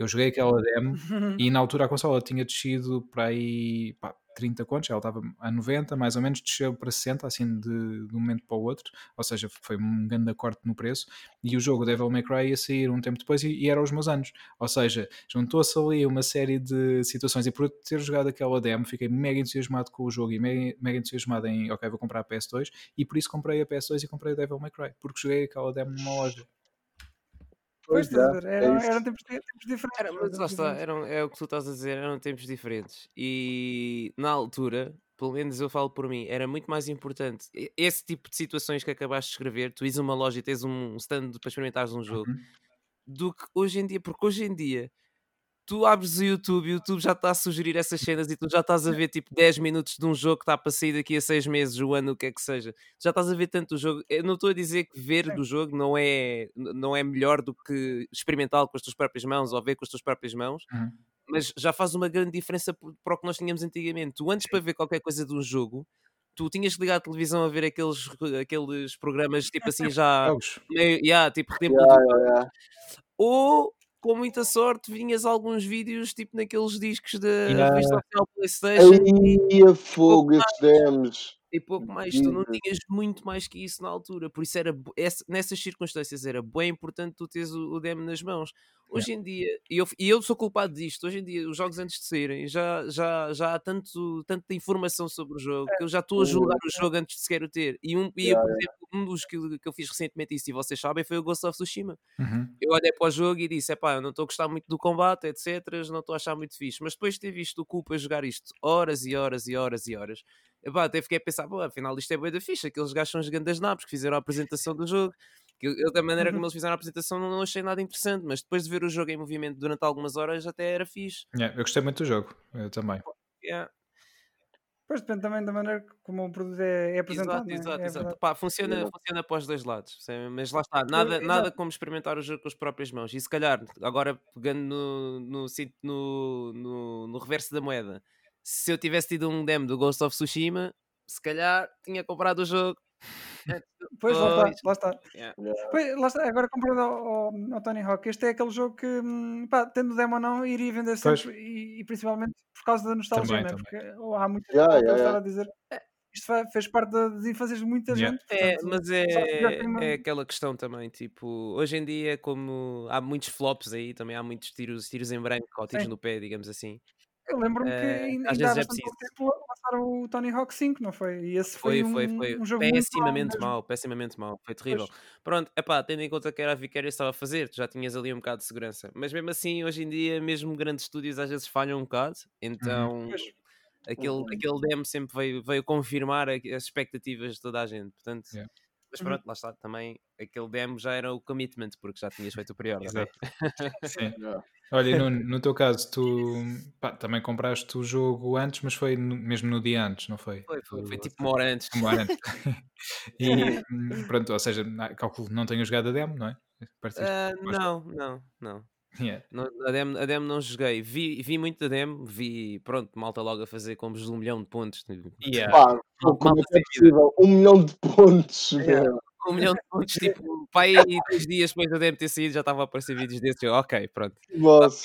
Eu joguei aquela demo e na altura a consola tinha descido para aí pá, 30 contos, ela estava a 90, mais ou menos, desceu para 60, assim de, de um momento para o outro, ou seja, foi um grande corte no preço. E o jogo Devil May Cry ia sair um tempo depois e, e era aos meus anos, ou seja, juntou-se ali uma série de situações. E por eu ter jogado aquela demo, fiquei mega entusiasmado com o jogo e mega, mega entusiasmado em, ok, vou comprar a PS2, e por isso comprei a PS2 e comprei o Devil May Cry, porque joguei aquela demo numa loja. Pois, Pois estás a é, ver, é eram, eram tempos, tempos diferentes. Era, eram mas lá está, diferentes. eram, é o que tu estás a dizer, eram tempos diferentes. E na altura, pelo menos eu falo por mim, era muito mais importante esse tipo de situações que acabaste de escrever, tu ires a uma loja e tens um stand para experimentares um jogo, Uhum. do que hoje em dia, porque hoje em dia tu abres o YouTube e o YouTube já está a sugerir essas cenas e tu já estás a ver tipo 10 minutos de um jogo que está para sair daqui a 6 meses, o ano, o que é que seja. Já estás a ver tanto o jogo. Eu não estou a dizer que ver do jogo não é, não é melhor do que experimentá-lo com as tuas próprias mãos ou ver com as tuas próprias mãos, Uhum. mas já faz uma grande diferença para o que nós tínhamos antigamente. Tu antes para ver qualquer coisa de um jogo, tu tinhas que ligar a televisão a ver aqueles, aqueles programas tipo assim já meio, yeah, tipo Yeah, yeah, yeah. ou com muita sorte vinhas alguns vídeos tipo naqueles discos da Yeah. revista oficial Playstation Aí a fogo, esses demos. E pouco mais, tu não tinhas muito mais que isso na altura, por isso era essa- nessas circunstâncias era bem importante tu teres o, o demo nas mãos. Hoje em dia, e eu, e eu sou culpado disto, hoje em dia os jogos antes de saírem já, já, já há tanto, tanta informação sobre o jogo que eu já estou a julgar o jogo antes de sequer o ter. E, um, e eu, por exemplo, um dos que, eu- que eu fiz recentemente isso, e vocês sabem, foi o Ghost of Tsushima. Uhum. Eu olhei para o jogo e disse: Epá, eu não estou a gostar muito do combate, etc. Não estou a achar muito fixe. Mas depois de ter visto o Culpa jogar isto horas e horas e horas e horas, epá, até fiquei a pensar: pô, afinal isto é boa da ficha. Aqueles gajos são os grandes nabos que fizeram a apresentação do jogo. Que eu, da maneira como eles fizeram a apresentação, não, não achei nada interessante. Mas depois de ver o jogo em movimento durante algumas horas, até era fixe. Yeah, eu gostei muito do jogo, eu também. Yeah. Pois depende também da maneira como o produto é, é apresentado. Exato, é? exato, É exato. Pá, funciona, Exato. funciona para os dois lados. Mas lá está, nada, exato. nada como experimentar o jogo com as próprias mãos. E se calhar, agora pegando no, no, no, no, no reverso da moeda, se eu tivesse tido um demo do Ghost of Tsushima, se calhar tinha comprado o jogo. Pois, lá está, lá está. Yeah. Pois, lá está. Agora comparando ao, ao, ao Tony Hawk, este é aquele jogo que, hum, pá, tendo demo ou não, iria vender Pois. sempre e, e principalmente por causa da nostalgia, Também, né? também. porque ou há muita Yeah, gente a yeah, yeah. a dizer "É, isto fez parte da- das infâncias de muita Yeah. gente. É, portanto, mas que já tem uma- é, é aquela questão também, tipo, hoje em dia, como há muitos flops aí, também há muitos tiros, tiros em branco ou tiros Sim. no pé, digamos assim. Eu lembro-me que Eh, ainda ainda há é bastante tempo lançaram o Tony Hawk 5, não foi? E esse foi, Foi, foi, um, foi um jogo pessimamente mesmo. mau, pessimamente mau, foi terrível. Pronto, epá, tendo em conta que era a Vicarious estava a fazer, tu já tinhas ali um bocado de segurança. Mas mesmo assim, hoje em dia, mesmo grandes estúdios às vezes falham um bocado, então Pois. aquele, Uhum. aquele demo sempre veio, veio confirmar as expectativas de toda a gente. Portanto, Yeah. mas Uhum. pronto, lá está, também aquele demo já era o commitment, porque já tinhas feito o prior. Exato. Sim. Olha, no, no teu caso, tu pá, também compraste o jogo antes, mas foi no- mesmo no dia antes, não foi? Foi, foi, foi tipo uma hora antes. Uma hora antes. e pronto, ou seja, calculo que não tenho jogado a demo, não é? Gosto. não, não, não. Yeah. Não, a, demo, a demo não joguei. Vi, vi muito da demo, vi, pronto, malta logo a fazer combos de um milhão de pontos. tipo, Yeah. Pá, como é que é possível? Um milhão de pontos, Yeah. Meu. Um milhão de pontos, tipo, pá, aí dois dias depois da ter saído já estava a aparecer vídeos desses. Eu, ok, pronto. Boss.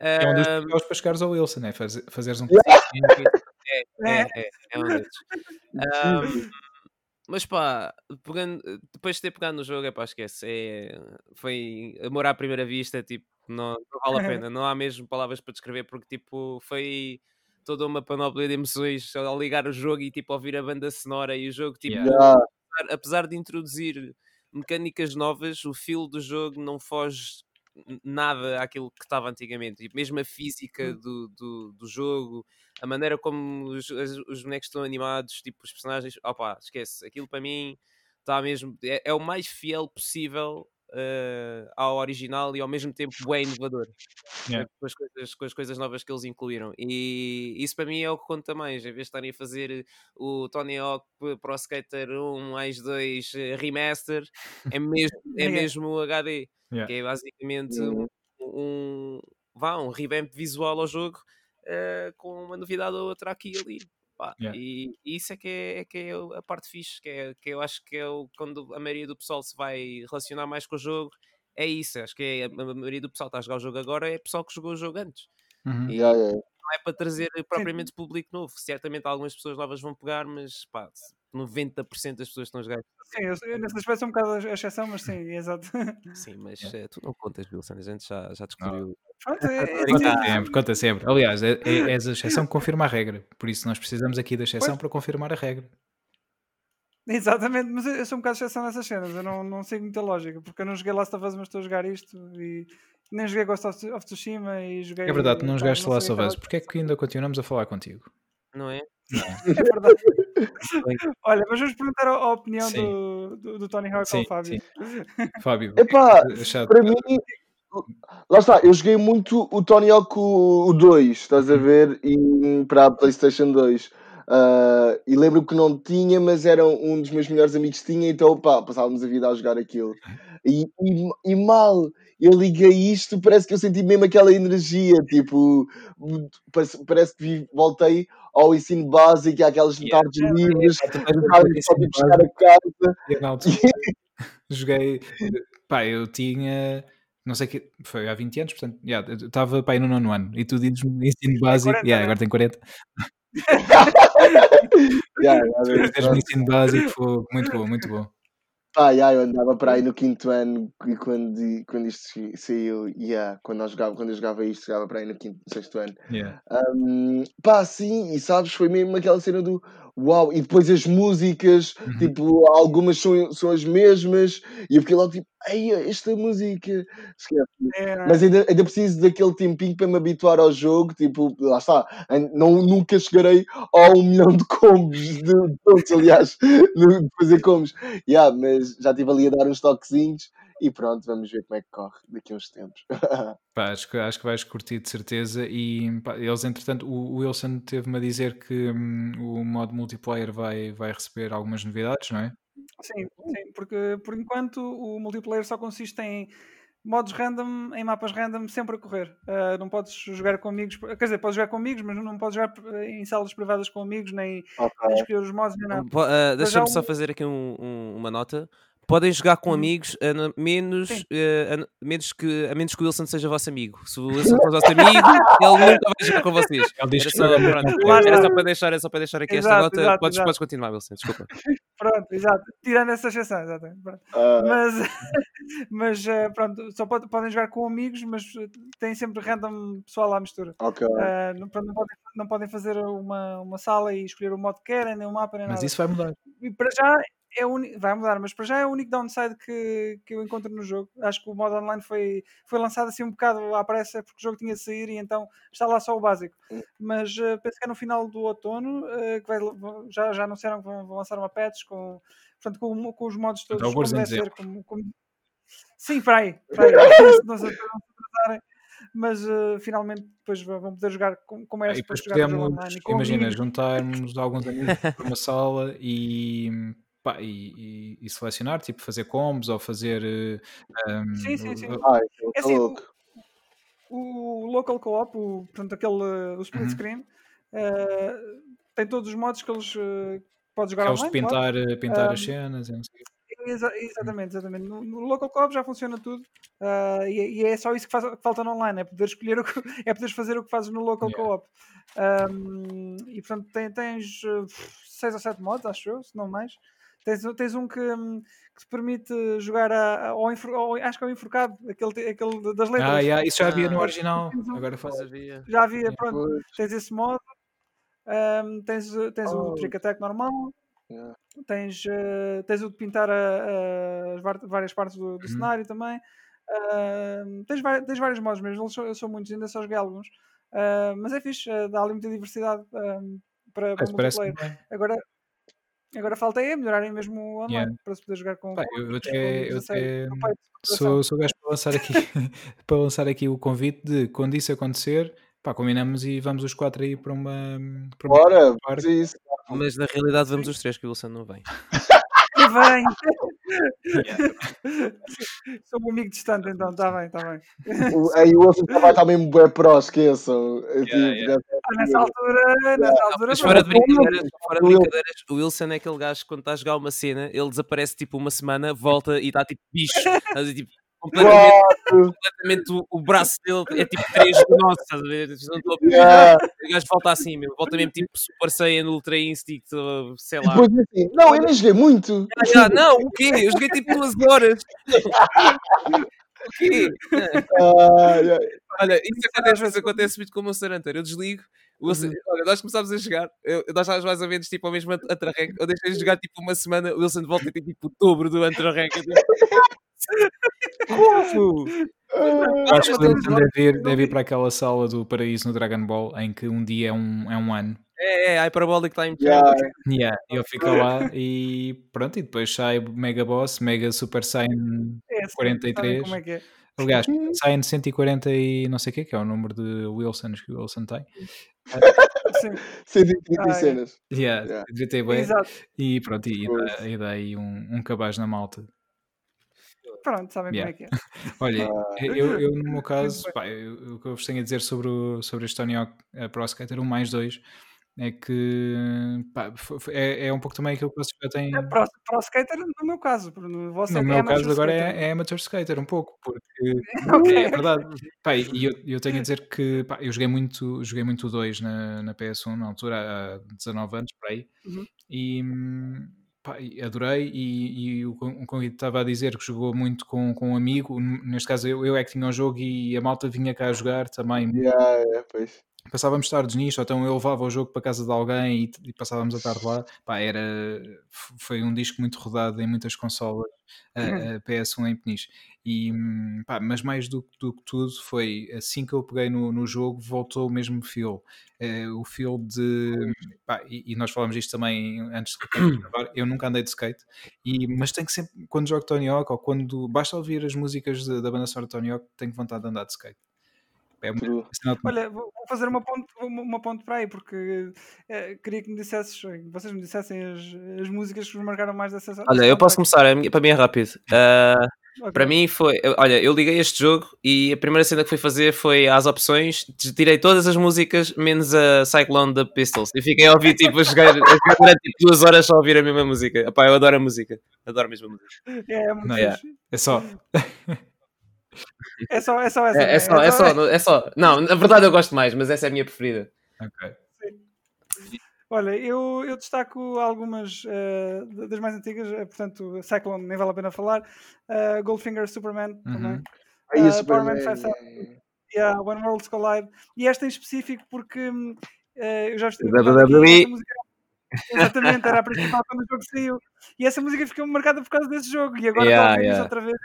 É um dos Ah, tutoriais para chegares ao Wilson, é fazer, fazeres um é, é, é, é um desses. Ah, mas pá, pegando, depois de ter pegado no jogo, é pá, esquece. É, foi amor à primeira vista, tipo, não, não vale a pena. Não há mesmo palavras para descrever, porque tipo, foi toda uma panóplia de emoções ao ligar o jogo e tipo, ouvir a banda sonora e o jogo, tipo, Yeah. Apesar- apesar de introduzir mecânicas novas, o feel do jogo não foge nada àquilo que estava antigamente. E mesmo a física do, do, do jogo, a maneira como os, os bonecos estão animados, tipo os personagens, opá, esquece. Aquilo para mim está mesmo. É, é o mais fiel possível eh, ao original e ao mesmo tempo bem inovador Yeah. com, as coisas, com as coisas novas que eles incluíram. E isso para mim é o que conta mais. Em vez de estarem a fazer o Tony Hawk Pro Skater 1 mais 2 eh, remaster, é mesmo, é Yeah. mesmo o HD, Yeah. que é basicamente um, um, vá, um revamp visual ao jogo eh, com uma novidade ou outra aqui e ali. Pá, Yeah. E, e isso é que é, é que é o- a parte fixe, que, é, que eu acho que é o, quando a maioria do pessoal se vai relacionar mais com o jogo, é isso. Acho que é, a, maioria do pessoal que está a jogar o jogo agora é pessoal que jogou o jogo antes. Uhum. E Yeah, yeah. não é para trazer propriamente público novo. Certamente algumas pessoas novas vão pegar, mas pá, 90% das pessoas que estão a jogar. Sim, eu, eu nesse aspecto sou um bocado a exceção, mas sim, exato. Sim, mas Yeah. eh, tu não contas, Wilson. A gente já, já descobriu. Pronto, é, é, Obrigado. Conta sempre, conta sempre. Aliás, é, é, és a exceção que confirma a regra. Por isso nós precisamos aqui da exceção Pois. para confirmar a regra. Exatamente, mas eu, sou um bocado de exceção nessas cenas, eu não, não sigo muita lógica, porque eu não joguei Last of Us, mas estou a jogar isto e nem joguei Ghost of, of Tsushima e joguei. É verdade, tu não jogaste Last of Us. Porquê é que ainda continuamos a falar contigo? Não é? É verdade. Olha, mas vamos perguntar a, a opinião Sim. do, do, do Tony Hawk Sim, ao Fábio. Fábio, Epá, é para mim, lá está, eu joguei muito o Tony Hawk o, o 2, estás a ver? E para a PlayStation 2. Ah, e lembro que não tinha, mas era um dos meus melhores amigos tinha, então pá, passávamos a vida a jogar aquilo. E, e, e mal eu liguei isto, parece que eu senti mesmo aquela energia, tipo, parece, parece que vi- voltei ao ensino básico, àquelas Yeah. tardes livres, a tardes dizer só de buscar a casa. Eu, na altura, joguei. Pá, eu tinha. Não sei que. Foi há 20 anos, portanto. Yeah, eu estava pá, no nono ano. E tu dizes-me ensino básico. 40, yeah, né? agora tem 40. Yeah, Tu yeah, dizes-me ensino básico. Foi muito bom, muito bom. Pá, yeah, eu andava para aí no quinto ano e quando, quando isto sa- saiu, yeah, quando, nós jogava, quando eu jogava isto, jogava para aí no quinto, no sexto ano. Yeah. Um, pá, sim, e sabes, foi mesmo aquela cena do uau, e depois as músicas, Uhum. tipo, algumas são, são as mesmas, e eu fiquei logo tipo, ei, esta música, esquece. É, Mas ainda, ainda preciso daquele tempinho para me habituar ao jogo, tipo, lá está, não, nunca chegarei ao um milhão de combos, de, de aliás, de fazer combos. Yeah, mas já estive ali a dar uns toquezinhos e pronto, vamos ver como é que corre daqui a uns tempos. Pá, acho, que, acho que vais curtir de certeza. E pá, eles, entretanto, o o Wilson teve-me a dizer que hum, o modo multiplayer vai, vai receber algumas novidades, não é? Sim, sim, porque por enquanto o multiplayer só consiste em modos random em mapas random sempre a correr. Uh, não podes jogar com amigos, quer dizer, podes jogar com amigos, mas não podes jogar em salas privadas com amigos, nem, Ok. nem escolher os modos, nem nada. Ah, Deixa-me só um- fazer aqui um- um- uma nota. Podem jogar com Hum. amigos, a menos, Sim. eh, a, no- menos que, a menos que o Wilson seja vosso amigo. Se o Wilson for vosso amigo, ele nunca vai jogar com vocês. Ele diz Era só, pronto, era só para deixar, era só para deixar aqui esta Exato, nota. exato, podes, exato. podes continuar, Wilson, desculpa. Pronto, exato. Tirando essa exceção, exatamente. Pronto. Ah, Mas, mas eh, pronto, só pode- podem jogar com amigos, mas eh, tem sempre random pessoal à mistura. ok. Ah, não, pronto, não podem, não podem fazer uma, uma sala e escolher o modo que querem, nem o mapa, nem Mas nada. isso vai mudar. E para já é o vai mudar, mas para já é o único downside que, que eu encontro no jogo. Acho que o modo online foi, foi lançado assim um bocado à pressa porque o jogo tinha de sair e então está lá só o básico. Mas eh, penso que é no final do outono eh, que vai, já, já anunciaram que vão, vão lançar uma patch com, portanto, com, com os modos todos alguns como deve ser. Como, como... Sim, para aí. Para aí. não sei não mas eh, finalmente depois vão poder jogar como, como era E depois podemos, online. imagina, juntarmos alguns amigos para uma sala e, pá, e, e- e selecionar, tipo fazer combos ou fazer. eh, um, Sim, sim, sim. É assim, o- louco. o local co-op, o, portanto, aquele, uh, o split Uhum. screen, uh, tem todos os modos que eles uh, podem jogar Aqueles de online. claro. pintar, eh, pintar Um, as cenas não sei o quê. Exa- exatamente, exatamente. No, no local co-op já funciona tudo uh, e, e é só isso que, faz- que falta no online, é poder escolher o que, é poderes fazer o que fazes no local Yeah. co-op. Um, e portanto tem- tens 6 ou 7 modos, acho eu, se não mais. Tens, tens um que, hum, que te permite jogar a, ao, ao- acho que é o enforcado, aquele, aquele das letras. Ah, yeah, isso já havia no Ah. original. Um- Agora havia. Já havia, Yeah. pronto. Pois, Tens esse modo, ahm, tens, o- tens o Oh. trick attack normal, yeah. tens, eh, tens o de pintar a- a- várias partes do, do Uhum. cenário também. Ahm, tens, tens vários modos mesmo, eles são, eu sou muitos, ainda só joguei alguns. Ah, mas é fixe, eh, dá ali muita diversidade ahm, para, para multiplayer. Agora, agora falta é melhorarem mesmo o online Yeah. para se poder jogar com. Pá, eu, até, eu até sou, sou gajo para lançar aqui para lançar aqui o convite de quando isso acontecer, pá, combinamos e vamos os quatro aí para uma, para uma Bora, isso. Mas na realidade vamos os três, que o Wilson não vem. E vem! Sou um amigo distante, então, está bem, está bem. Aí o outro vai estar mesmo bué pró, esqueçam. É tipo, Ah, nessa altura, nessa altura, fora de brincadeiras, fora de brincadeiras, o Wilson é aquele gajo que quando está a jogar uma cena, ele desaparece tipo uma semana, volta e está tipo bicho. Ver, tipo, completamente, o, o braço dele é tipo três do nosso, estás a ver? Não estou a yeah. O gajo volta assim mesmo, volta mesmo tipo Super Saiyan, Ultra Instinct, sei lá. depois assim, não, eu nem joguei muito. Ah, já, não, o quê? Eu joguei tipo duas horas. o quê? Ah, yeah. Olha, isso acontece, isso acontece muito com o meu Saranter. Eu desligo, Wilson, olha, nós começámos a jogar, eu, nós estávamos mais ou menos tipo ao mesmo Antra-Rank. Eu deixei de jogar tipo uma semana, o Wilson volta e tem tipo o dobro do digo, Como? Eu acho que o temos deve ir, deve ir para aquela sala do paraíso no Dragon Ball em que um dia é um, é um ano. É, é, Hyperbolic Time Yeah. Yeah, ele fica lá e pronto, e depois sai Mega Boss, Mega Super Saiyan É, assim, 43. sabem Como é que é? Aliás, Saiyan 140 e não sei o que, que é o número de Wilsons que o Wilson tem. Sim, 130 Ah, é. cenas. Yeah, Yeah. bem. exato. E pronto, e dá, e dá aí um, um cabaz na malta. Pronto, sabem Yeah. como é que é. Olha, eu, eu no meu caso, pá, eu- o que eu vos tenho a dizer sobre, o, sobre este Tony Hawk Pro Skater 1 mais 2 é que pá, é, é um pouco também aquilo que vocês já têm. É pro, pro skater no meu caso, no vosso No é meu amateur caso agora é, é amateur skater um pouco, porque Ok. é verdade. Pá, e eu, eu tenho a dizer que pá, eu joguei muito, joguei muito o 2 na, na PS1 na altura, há 19 anos, por aí, Uhum. e hum, pá, adorei. E, e o Con- o Conguito estava a dizer que jogou muito com, com um amigo, neste caso eu, eu é que tinha o jogo e a malta vinha cá a jogar também. Yeah, yeah, pois. Passávamos tardes nisto, ou então eu levava o jogo para casa de alguém e, e passávamos a tarde lá. Pá, era, foi um disco muito rodado em muitas consolas, a, a PS1 em peniche. E, pá, mas mais do, do que tudo foi assim que eu peguei no, no jogo, voltou o mesmo feel. Eh, o feel de. pá, e, e nós falamos isto também antes de gravar. Eu nunca andei de skate, e, mas tenho que sempre, quando jogo Tony Hawk, ou quando basta ouvir as músicas de- da banda sonora de Tony Hawk, tenho vontade de andar de skate. É de- Olha, vou fazer uma ponte, uma, ponte para aí, porque eh, queria que me dissesses, vocês me dissessem as, as músicas que vos marcaram mais dessa Olha, eu posso soundtrack. começar, é- para mim é rápido. Ah, Ok. Para mim foi. Olha, eu liguei este jogo e a primeira cena que fui fazer foi às opções, tirei todas as músicas menos a Cyclone da Pistols. Eu fiquei a ouvir tipo a jogar, a jogar durante tipo, duas horas só a ouvir a mesma música. Epá, eu adoro a música. Adoro mesmo a música. É, é muito Não, é. fixe. É só. É só, é só essa. É, né? é só, é só, é só. Não, na verdade eu gosto mais, mas essa é a minha preferida. Ok. Olha, eu, eu destaco algumas da- das mais antigas, eh, portanto, Cyclone nem vale a pena falar. eh, Goldfinger Superman também. Uhum. Aí Ah, o Superman. Power Man 5000. é- Yeah, When Worlds Collide. E esta em específico porque eh, eu já estive WWE. música- Exatamente, era a principal quando o jogo saiu. E essa música ficou marcada por causa desse jogo. E agora Yeah, yeah. outra vez.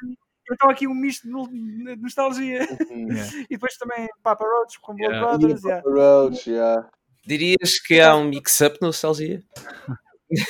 Então aqui um misto de nostalgia. Uhum. Yeah. E depois também Papa Roach com Blood Yeah. Brothers. Yeah. o Roach, yeah. Dirias que há um mix-up de nostalgia?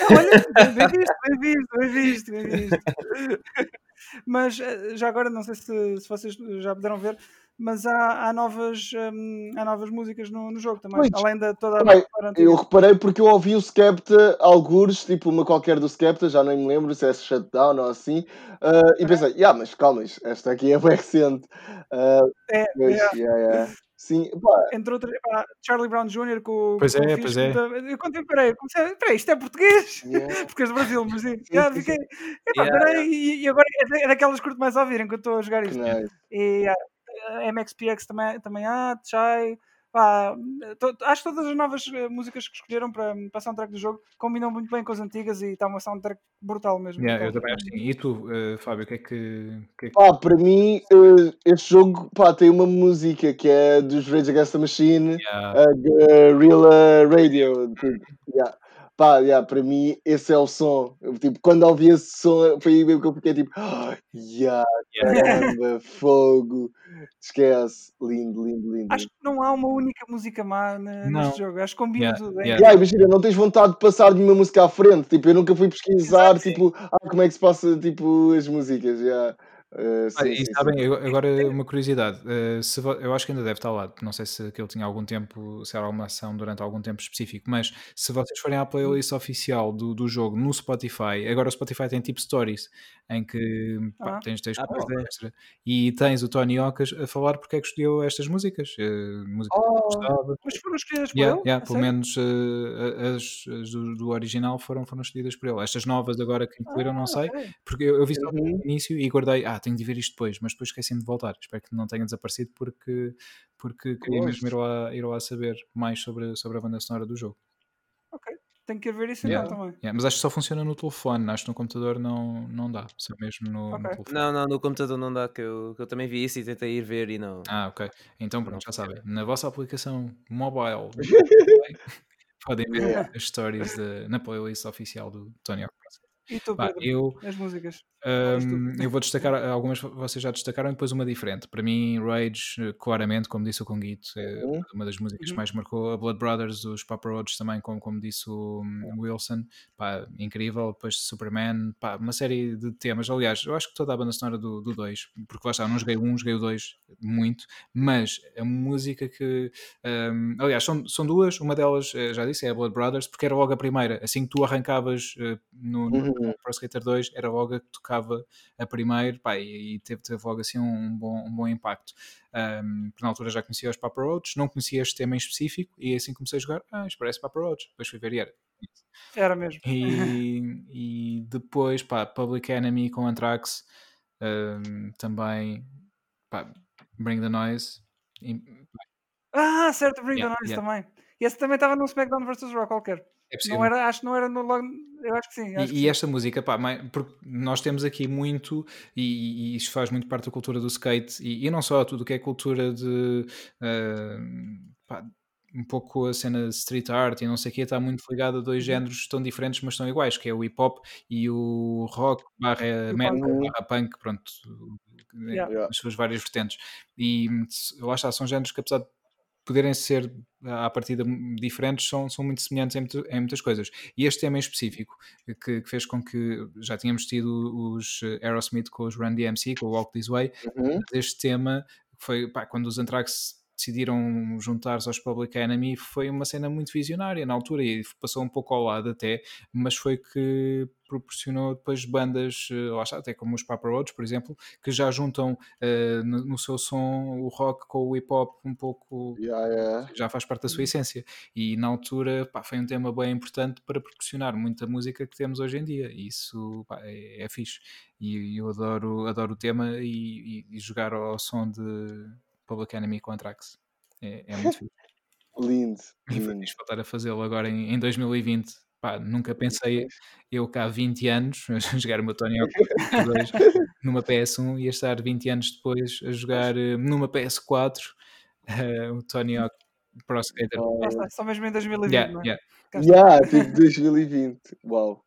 Olha, bem visto, bem visto, bem visto, bem visto. Mas eh, já agora, não sei se, se vocês já puderam ver, mas há, há, novas, hum, há novas músicas no, no jogo também, Pois. além da toda a Bem. Eu reparei porque eu ouvi o Skepta, algures, tipo uma qualquer do Skepta, já nem me lembro se é Shutdown ou assim, ah, e pensei, yeah, mas calma, esta aqui é bem recente. Ah, É, pois, é. yeah, yeah. Sim, pá, Entre outras, pá, Charlie Brown Jr. com o Pois com é, pois é. Eu quando peraí, comecei, peraí, isto é português? yeah. Porque és do Brasil, mas sim, Sim, já sim, fiquei, epá, Yeah, peraí, e, e agora é, é daquelas que curto mais a ouvir enquanto estou a jogar isto. nice. E ah, MXPX também, também há, Chai. Pá, to- acho que todas as novas eh, músicas que escolheram para, para a soundtrack do jogo combinam muito bem com as antigas e está uma soundtrack brutal mesmo. Yeah, eu brutal. também acho que. E tu, eh, Fábio, o que é que. que é que- Pá, para mim, eh, este jogo pá, tem uma música que é dos Rage Against the Machine, Yeah, a Guerrilla Radio. Tipo, yeah. Pá, yeah, para mim, esse é o som. Eu, tipo, quando ouvi esse som, foi aí mesmo que eu fiquei tipo, ah, yeah, caramba, fogo. Esquece. Lindo, lindo, lindo. Acho que não há uma única música má ne- Não. neste jogo. Acho que combina Yeah, tudo. é yeah. Yeah, imagina, não tens vontade de passar de uma música à frente. Tipo, eu nunca fui pesquisar, Exato, tipo, ah, como é que se passa, tipo, as músicas. Yeah. Uh, Ah, sim, e sim, sabem, sim. agora uma curiosidade, eh, se eu acho que ainda deve estar lá, não sei se aquilo tinha algum tempo, se era alguma ação durante algum tempo específico, mas se vocês forem à playlist oficial do, do jogo no Spotify, agora o Spotify tem tipo stories, em que pá, Ah. tens, tens Ah, é. extra, e tens o Tony Ocas a falar porque é que escolheu estas músicas, eh, músicas que Oh. Mas foram escolhidas por Yeah, ele? yeah, pelo menos eh, as, as do, do original foram, foram escolhidas por ele. Estas novas agora que incluíram, não Ah, sei, ok. porque eu, eu vi só Uhum. no início e guardei, ah, tenho de ver isto depois, mas depois esqueci-me de voltar. Espero que não tenha desaparecido porque, porque queria mesmo ir lá, ir lá saber mais sobre, sobre a banda sonora do jogo. Tenho que ver isso Yeah. então também. Yeah, mas acho que só funciona no telefone, acho que no computador não, não dá, só mesmo no, no Ok. telefone. Não, não, no computador não dá, que eu, que eu também vi isso e tentei ir ver e não. Ah, ok. Então pronto, já sabem. Na vossa aplicação mobile podem ver Yeah. as stories de- na playlist oficial do Tony Hawk. E tu, Pedro? eu, As músicas? Hum, eu vou destacar algumas vocês já destacaram e depois uma diferente. Para mim, Rage, eh, claramente, como disse o Conguito, é uma das músicas que Uhum. mais marcou. A Blood Brothers, os Papa Roach também, como, como disse o Wilson, pá, incrível. Depois Superman, pá, uma série de temas. Aliás, eu acho que toda a banda sonora do 2, porque lá está, não joguei o 1, joguei o 2 muito, mas a música que. hum, aliás, são, são duas, uma delas, eh, já disse, é a Blood Brothers, porque era logo a primeira. Assim que tu arrancavas eh, no, no Uhum. Pro Skater 2, era logo a que tocava a primeiro, pá, e, e teve, teve logo assim um, bom, um bom impacto. Um, na altura já conhecia os Papa Roach, não conhecia este tema em específico, e assim comecei a jogar, ah, isto parece Papa Roach. Depois fui ver e era. Era mesmo. E, e depois, pá, Public Enemy com Anthrax, um, também, pá, Bring the Noise. E, Ah, certo, Bring Yeah, the Noise yeah. também. E esse também estava no SmackDown vs. Raw qualquer. É possível. Não era, acho que não era no logo. Eu acho que sim. Acho E, que e sim. esta música, pá, porque nós temos aqui muito, e, e isto faz muito parte da cultura do skate, e, e não só tudo o que é cultura de ah, pá, um pouco a cena de street art e não sei o que, está muito ligada a dois Uhum. géneros tão diferentes, mas tão iguais, que é o hip hop e o rock barra metal punk. barra punk, pronto, Yeah. Yeah. as suas várias vertentes. E lá está, são géneros que apesar de poderem ser à partida diferentes, são, são muito semelhantes em, em muitas coisas. E este tema em específico, que, que fez com que já tínhamos tido os eh, Aerosmith com os Run DMC, com o Walk This Way, Uhum. este tema foi pá, quando os Anthrax decidiram juntar-se aos Public Enemy foi uma cena muito visionária na altura e passou um pouco ao lado até, mas foi que proporcionou depois bandas, eh, lá está, até como os Papa Roach, por exemplo, que já juntam uh, no, no, seu som o rock com o hip hop um pouco, yeah, yeah. já faz parte da sua essência. E na altura pá, foi um tema bem importante para proporcionar muita música que temos hoje em dia. E isso pá, é, é fixe. E eu adoro, adoro o tema e, e, e jogar ao som de Public Enemy com Anthrax. É, é muito fixe. lindo. E fixe voltar a fazê-lo agora em, em 2020. Pá, nunca pensei eu cá há 20 anos a jogar o meu Tony Hawk 2 numa PS1 e a estar 20 anos depois a jogar eh, numa PS4 uh, eh, o Tony Hawk Pro Skater. está, só mesmo em 2020, yeah, não é? Yeah. Yeah, tipo 2020. Uau.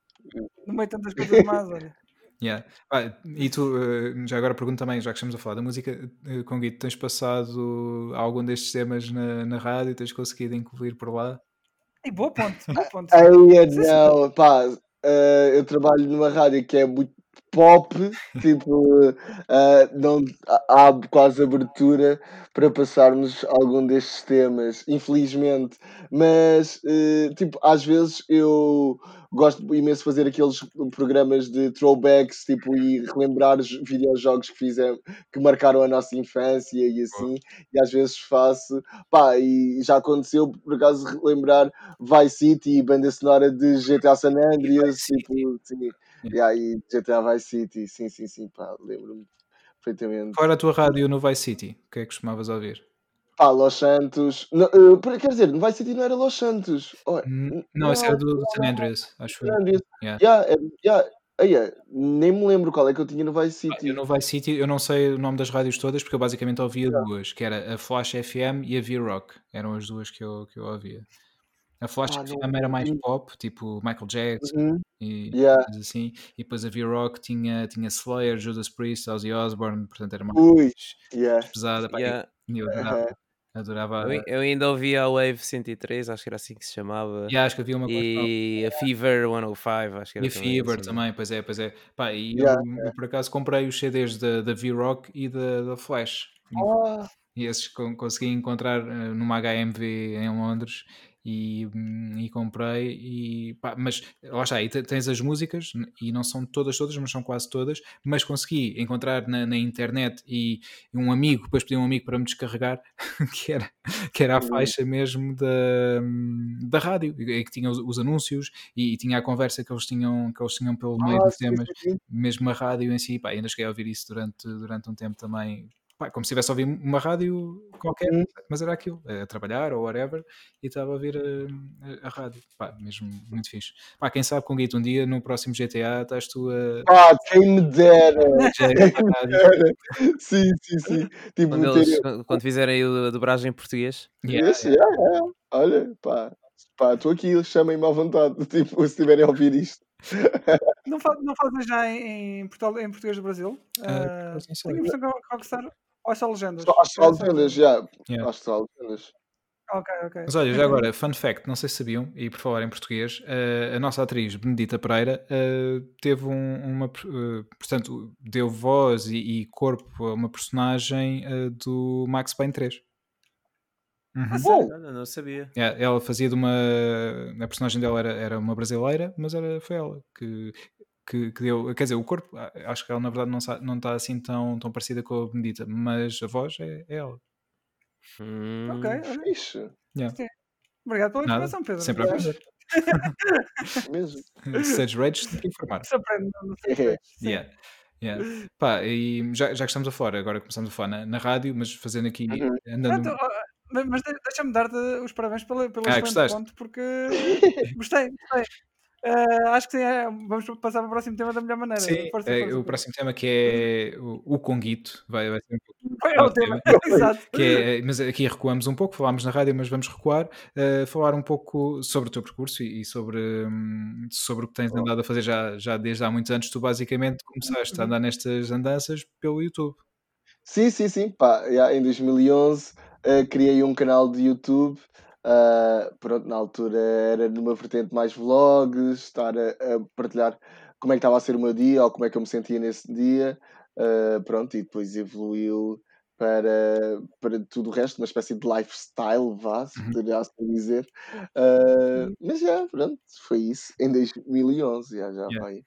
No meio de tantas coisas más, olha. Yeah. Ah, e tu, uh, já agora pergunto também, já que estamos a falar da música, uh, com Guito, tens passado algum destes temas na, na rádio? Tens conseguido incluir por lá? E boa ponto, boa ponto. Aí, não, pá, uh, eu trabalho numa rádio que é muito pop, tipo, uh, não há quase abertura para passarmos algum destes temas, infelizmente. Mas, uh, tipo, às vezes eu gosto imenso de fazer aqueles programas de throwbacks, tipo, e relembrar os videojogos que fizemos, que marcaram a nossa infância e assim, e às vezes faço, pá, e já aconteceu, por acaso, relembrar Vice City e banda sonora de GTA San Andreas, tipo, sim. E aí, GTA Vice City, sim, sim, sim, pá, lembro-me perfeitamente. Qual era a tua rádio no Vice City? O que é que costumavas ouvir? Pá, Los Santos. Não, uh, quer dizer, no Vice City não era Los Santos. Oh, não, não, esse era do, San Andreas, acho que. Andreas. Yeah. Yeah, yeah. yeah. Nem me lembro qual é que eu tinha no Vice City. Ah, eu no Vice City, eu não sei o nome das rádios todas, porque eu basicamente ouvia yeah. duas, que era a Flash FM e a V-Rock. Eram as duas que eu, que eu ouvia. A Flash ah, FM era mais pop, tipo Michael Jackson uhum. E yeah. assim. E depois a V-Rock tinha, tinha Slayer, Judas Priest, Ozzy Osbourne, portanto era mais, Ui, yeah. pesada. Pá, yeah. eu, eu adorava. Uh -huh. Adorava. Eu, eu, ainda ouvia a Wave 103, acho que era assim que se chamava. Yeah, acho que havia uma E a Fever 105, acho que era. E a Fever assim. também, pois é, pois é. Pá, e yeah, eu, eu, por acaso comprei os CDs da, da V-Rock e da, da Flash. Oh. E esses consegui encontrar uh, numa HMV em Londres e, e comprei e pá, mas lá está, tens as músicas e não são todas todas, mas são quase todas, mas consegui encontrar na, na internet e um amigo, depois pedi um amigo para me descarregar que era, que era a uhum. faixa mesmo da, da rádio, e que tinha os, os anúncios e, e, tinha a conversa que eles tinham, que eles tinham pelo meio ah, dos temas, mesmo a rádio em si, pá, ainda cheguei a ouvir isso durante, durante um tempo também pá, como se estivesse a ouvir uma rádio qualquer, uhum. mas era aquilo, a trabalhar ou whatever, e estava a ouvir a, a, a rádio. Pá, mesmo muito fixe. Pá, quem sabe com Guito um dia, no próximo GTA, estás tu a. Pá, quem me dera! quem me dera. Sim, sim, sim. Tipo, quando, eles, quando fizerem a dobragem em português. Yeah, yes, yeah, yeah. Olha, pá, pá, estou aqui, chamem-me à vontade, tipo, se estiverem a ouvir isto. não, fa não fazem já em, em, Portugal, em português do Brasil? Uh, uh, tenho a impressão que a Rockstar ou é só legendas? Só, só legendas, já. Yeah. Acho que só legendas. Ok, ok. Mas olha, já agora, fun fact, não sei se sabiam, e por falar em português, a nossa atriz Benedita Pereira teve um, uma. Uh, portanto, deu voz e, e, corpo a uma personagem do Max Payne 3. Uhum. Ah, não, não sabia. É, ela fazia de uma. A personagem dela era, era uma brasileira, mas era, foi ela que, que, que, deu. Quer dizer, o corpo, acho que ela na verdade não, não está assim tão, tão parecida com a Benedita, mas a voz é, é ela. Hum, ok, fixe. Yeah. Obrigado pela Nada, informação, Pedro. Sempre a aprender. Mesmo. Sage Rage tem que informar. Não sei. Yeah. Yeah. Pá, e já, já que estamos a fora, agora começamos a falar na, na rádio, mas fazendo aqui, uhum. andando... mas deixa-me dar-te os parabéns pelo, pelo ah, excelente ponto, porque gostei, gostei. Uh, acho que sim, é, vamos passar para o próximo tema da melhor maneira. Sim, força, é, força, o próximo tema que é o, o Conguito, vai, vai ser um pouco. É o tema, exato. Que é, mas aqui recuamos um pouco, falámos na rádio, mas vamos recuar, uh, falar um pouco sobre o teu percurso e, e sobre, um, sobre o que tens andado a fazer já, já desde há muitos anos. Tu basicamente começaste a andar nestas andanças pelo YouTube. Sim, sim, sim. Pá, já, em 2011 uh, criei um canal de YouTube Uh, pronto, na altura era numa vertente mais vlogs, estar a, a, partilhar como é que estava a ser o meu dia ou como é que eu me sentia nesse dia. Uh, pronto, e depois evoluiu para, para tudo o resto, uma espécie de lifestyle, vá, se Uhum. poderia assim dizer. Uh, mas já, pronto, foi isso em 2011, já, já Yeah. vai.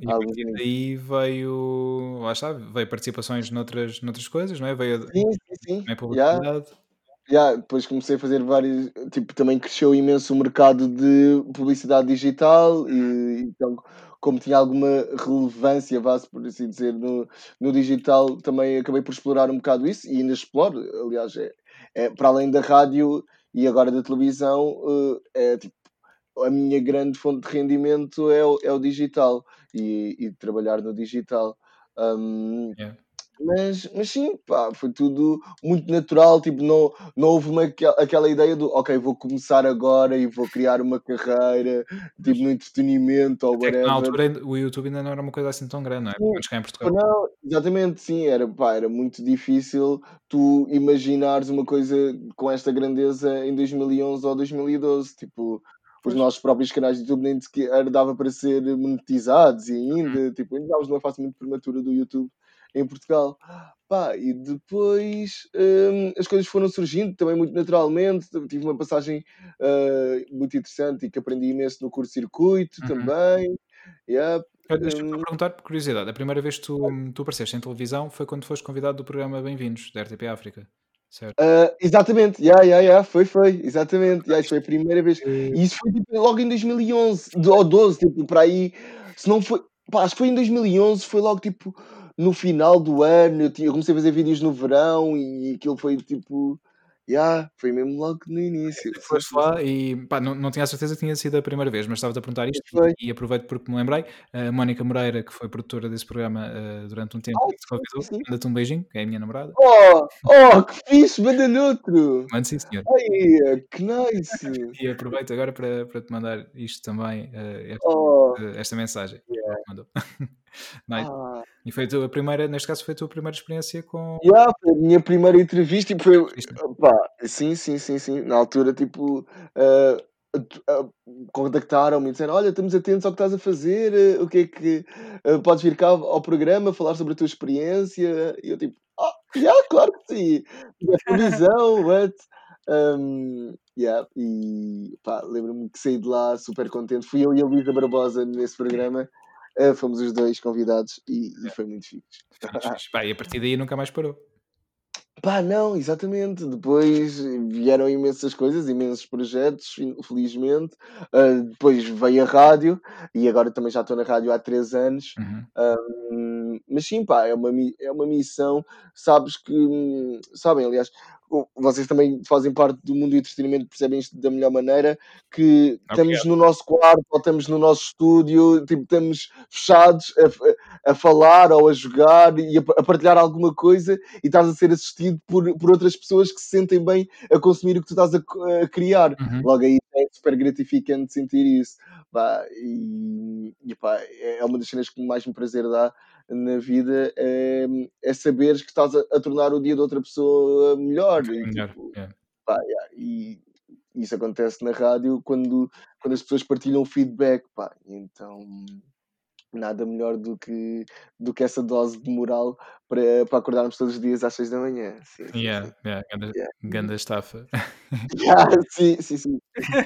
E a partir daí veio, lá está, veio participações noutras, noutras coisas, não é? Veio Sim, sim, sim. também Já, já, depois comecei a fazer vários, tipo, também cresceu imenso o mercado de publicidade digital e então, como tinha alguma relevância, vá por assim dizer, no, no digital, também acabei por explorar um bocado isso e ainda exploro, aliás, é, é para além da rádio e agora da televisão, eh, é tipo, a minha grande fonte de rendimento é o, é o digital e, e trabalhar no digital. Um, Yeah. Mas, mas sim, pá, foi tudo muito natural, tipo, não, não houve uma, aquel- aquela ideia do ok, vou começar agora e vou criar uma carreira, tipo, no entretenimento ou que na whatever. altura o YouTube ainda não era uma coisa assim tão grande, não é? Sim, em Portugal. não, exatamente, sim, era, pá, era muito difícil tu imaginares uma coisa com esta grandeza em 2011 ou 2012, tipo, os nossos próprios canais de YouTube nem sequer dava para ser monetizados e Uhum. ainda, tipo, ainda estávamos numa fase muito prematura do YouTube em Portugal. Pá, e depois hum, as coisas foram surgindo também muito naturalmente. Tive uma passagem ah, muito interessante e que aprendi imenso no curto-circuito Uhum. também. Yeah, Deixa-me hum, perguntar por curiosidade. A primeira vez que tu, tu apareceste em televisão foi quando foste convidado do programa Bem-vindos, da RTP África. Certo? Ah, exatamente, yeah, yeah, yeah, foi, foi, exatamente. Yeah, isso foi a primeira vez. E- isso foi tipo, logo em 2011 do- ou 12, tipo, para aí. Se não foi. Pá, acho que foi em 2011, foi logo tipo no final do ano. Eu, tinha- eu comecei a fazer vídeos no verão e aquilo foi tipo. Yeah, foi mesmo logo no início. Foste lá e pá, não, não tinha a certeza que tinha sido a primeira vez, mas estava-te a perguntar isto Foi. e, aproveito porque me lembrei. A Mónica Moreira, que foi produtora desse programa eh, durante um tempo, que te convidou, manda-te um beijinho, que é a minha namorada. Oh, oh, que fixe, manda noutro. Mande sim, senhor. Ai, que nice. E aproveito agora para, para te mandar isto também, eh, esta, Oh, esta mensagem. mandou. Nice. ah. E foi a tua primeira, neste caso, foi a tua primeira experiência com. Yeah, foi a minha primeira entrevista e foi. Pá, sim, sim, sim, sim. Na altura, tipo, tu- ah, contactaram-me e disseram: Olha, estamos atentos ao que estás a fazer, eh, o que é que ah, podes vir cá ao programa falar sobre a tua experiência? E eu, tipo, ah, yeah, claro que sim. Da televisão, what? Um, yeah, e pá, lembro-me que saí de lá super contente. Fui eu e a Luísa Barbosa nesse programa. Ah, fomos os dois convidados e, e foi muito fixe. Pá, e a partir daí nunca mais parou. Pá, não, exatamente. Depois vieram imensas coisas, imensos projetos, felizmente. Ah, depois veio a rádio e agora também já estou na rádio há três anos. Uhum. Hum, mas sim, pá, é uma, é uma missão. Sabes que, hum, sabem, aliás, vocês também fazem parte do mundo do entretenimento, percebem isto da melhor maneira. Que estamos Obrigado. no nosso quarto ou estamos no nosso estúdio, tipo, estamos fechados a, a falar ou a jogar e a, a partilhar alguma coisa e estás a ser assistido por, por outras pessoas que se sentem bem a consumir o que tu estás a, a criar. Uhum. Logo aí é super gratificante sentir isso. Pá, e e, pá, é uma das cenas que mais me prazer dá na vida é, é saberes que estás a, a tornar o dia de outra pessoa melhor. E, Melhor. tipo, yeah. pá, yeah, e isso acontece na rádio quando, quando as pessoas partilham feedback. Pá, então nada melhor do que, do que essa dose de moral para, para acordarmos todos os dias às 6 da manhã. Sim, sim, Yeah, sim. yeah, ganda, Yeah. ganda estafa. Yeah, sim, sim, sim.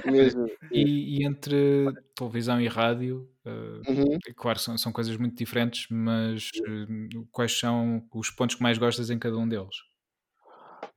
Mesmo. E, e entre televisão e rádio, eh, Uhum. é claro, são, são coisas muito diferentes, mas eh, quais são os pontos que mais gostas em cada um deles?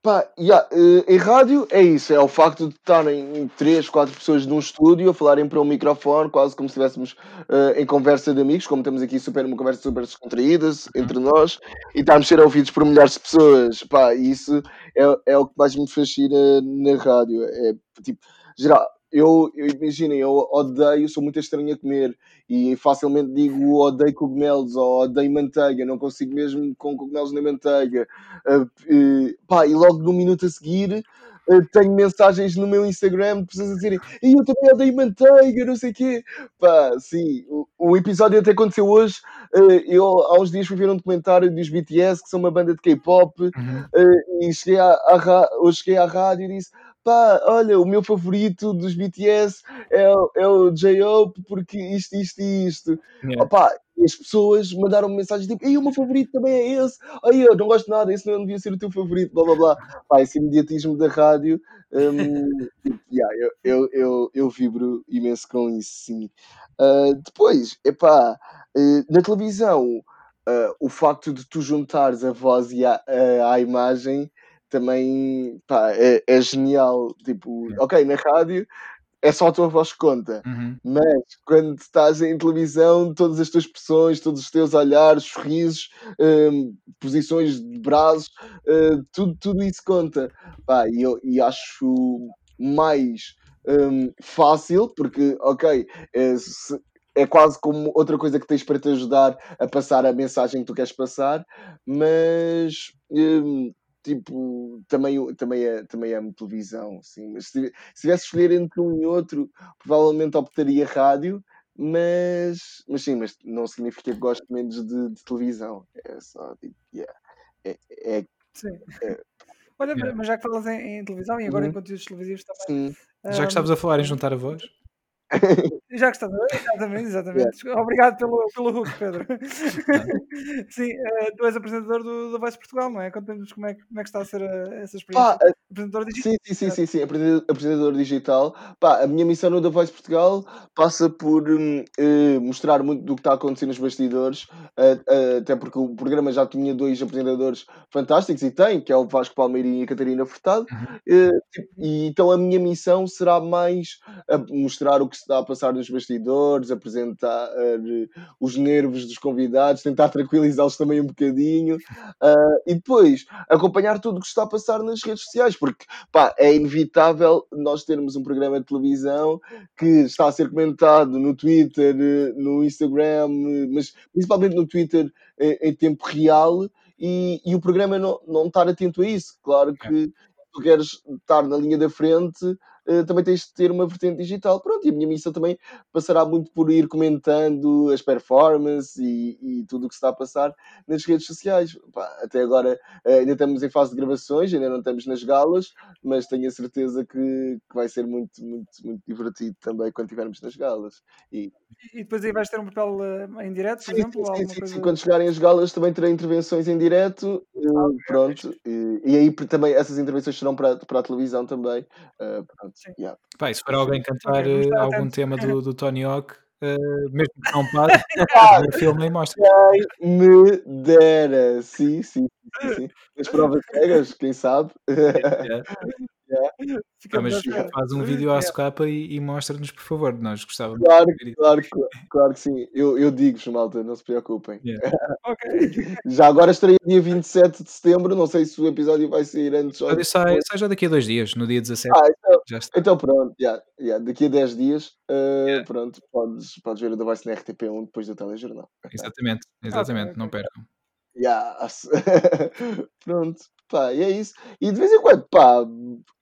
Pá, yeah, eh, em rádio é isso, é o facto de estarem três, quatro pessoas num estúdio a falarem para um microfone, quase como se estivéssemos eh, em conversa de amigos, como temos aqui super, uma conversa super descontraída entre nós, e estarmos a ser ouvidos por milhares de pessoas. Pá, isso é, é o que mais me fascina na rádio. É tipo, geral, eu, eu imaginem, eu odeio, sou muito estranho a comer e facilmente digo odeio cogumelos ou odeio manteiga, não consigo mesmo com cogumelos nem manteiga. Uh, uh, pá, e logo no minuto a seguir uh, tenho mensagens no meu Instagram de pessoas a dizerem e eu também odeio manteiga, não sei o quê. Pá, sim, o, o episódio até aconteceu hoje. uh, eu há uns dias fui ver um documentário dos BTS, que são uma banda de K-pop, Uhum. uh, e cheguei à, à eu cheguei à rádio e disse. Pá, olha, o meu favorito dos BTS é, o- é o J-Hope porque isto, isto e isto. Yeah. Opá, e as pessoas mandaram mensagens tipo, ei, o meu favorito também é esse. Ai, eu não gosto de nada, esse não devia ser o teu favorito, blá blá blá. Pá, esse imediatismo da rádio, hum, tipo, yeah, eu, eu, eu, eu vibro imenso com isso, sim. Ah, depois, epá, eh, na televisão, ah, o facto de tu juntares a voz e a, a- à imagem também pá, é, é genial. Tipo, ok, na rádio é só a tua voz que conta. Uhum. Mas quando estás em televisão, todas as tuas expressões, todos os teus olhares, sorrisos, hum, posições de braços, eh, tudo, tudo isso conta. Pá, e eu e acho mais hum, fácil, porque, ok, é, se- é quase como outra coisa que tens para te ajudar a passar a mensagem que tu queres passar, mas. hum, Tipo, também, também, é, também amo televisão, sim. Mas se, se tivesse de escolher entre um e outro, provavelmente optaria rádio, mas, mas sim, mas não significa que gosto menos de, de televisão. É só, tipo, yeah. é, é, Sim. É. Olha, Yeah. mas já que falas em, em televisão e agora em Uhum. conteúdos televisivos também. sim. Já que estavas a falar em juntar a voz, Já que estás a ver, exatamente, exatamente. Obrigado pelo, pelo hook, Pedro. Sim, eh, tu és apresentador do, do Voice Portugal, não é? Conta-nos como é, que- como é que está a ser eh, essa experiência. Pá, apresentador digital. Sim, sim, sim, sim, sim. Apresentador, digital. Pá, a minha missão no The Voice Portugal passa por eh, mostrar muito do que está a acontecer nos bastidores, eh, eh, até porque o programa já tinha dois apresentadores fantásticos e tem, que é o Vasco Palmeirinho e a Catarina Furtado. Uhum. Eh, e então a minha missão será mais a mostrar o que se está a passar nos bastidores, apresentar eh, os nervos dos convidados, tentar tranquilizá-los também um bocadinho. ah, e depois acompanhar tudo o que está a passar nas redes sociais, porque pá, é inevitável nós termos um programa de televisão que está a ser comentado no Twitter, eh, no Instagram, mas principalmente no Twitter eh, em tempo real e, e o programa não, não estar atento a isso. Claro que tu queres estar na linha da frente, também tens de ter uma vertente digital. Pronto, e a minha missão também passará muito por ir comentando as performances e, e tudo o que se está a passar nas redes sociais. Pá, até agora eh, ainda estamos em fase de gravações, ainda não estamos nas galas, mas tenho a certeza que, que vai ser muito, muito, muito divertido também quando estivermos nas galas. E, E depois aí vais ter um papel eh, em direto, por sim, exemplo? sim, sim, coisa... Quando chegarem as galas também terei intervenções em direto, eh, pronto, e, e aí também essas intervenções serão para, para a televisão também. eh, pronto, Sim. yeah. pá, e se for alguém cantar eh, algum tema do, do Tony Hawk, eh, mesmo que não pague, o filme e mostra. Me dera, sim, sim, sim, sim. As provas cegas, quem sabe? Yeah. Pá, mas faz um vídeo à Yeah. socapa e, e mostra-nos, por favor. Nós gostávamos Claro, claro, claro, claro que sim. Eu, eu digo-vos, malta, não se preocupem. Yeah. Ok. Já agora estreia dia 27 de setembro, não sei se o episódio vai sair antes ou episódio sai, depois. sai já daqui a dois dias, no dia 17. Ah, então, Já está. então pronto, yeah, yeah, daqui a 10 dias, uh, pronto, podes, podes ver o The Voice na RTP1 depois do telejornal. Exatamente, exatamente, ok. não percam. Yes. pronto, pá, e é isso. E de vez em quando, pá,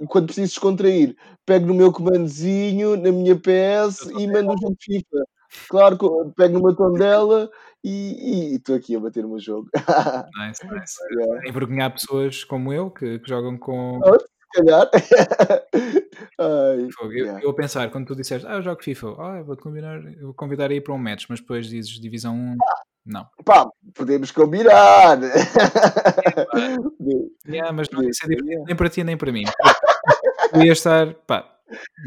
quando preciso descontrair, pego no meu comandozinho, na minha PS e mando um jogo de FIFA. Claro, co- pego numa tondela e estou aqui a bater o meu jogo. Nice, nice. Yeah. Envergonhar pessoas como eu que, que jogam com. Se calhar. Ai. Eu, yeah. eu a pensar, quando tu disseste, ah, eu jogo FIFA, ah, eu vou combinar, eu vou convidar a ir para um match, mas depois dizes Divisão 1, não. Pá, podemos combinar. Yeah, mas não ia ser divertido nem para ti nem para mim. Eu ia estar, pá,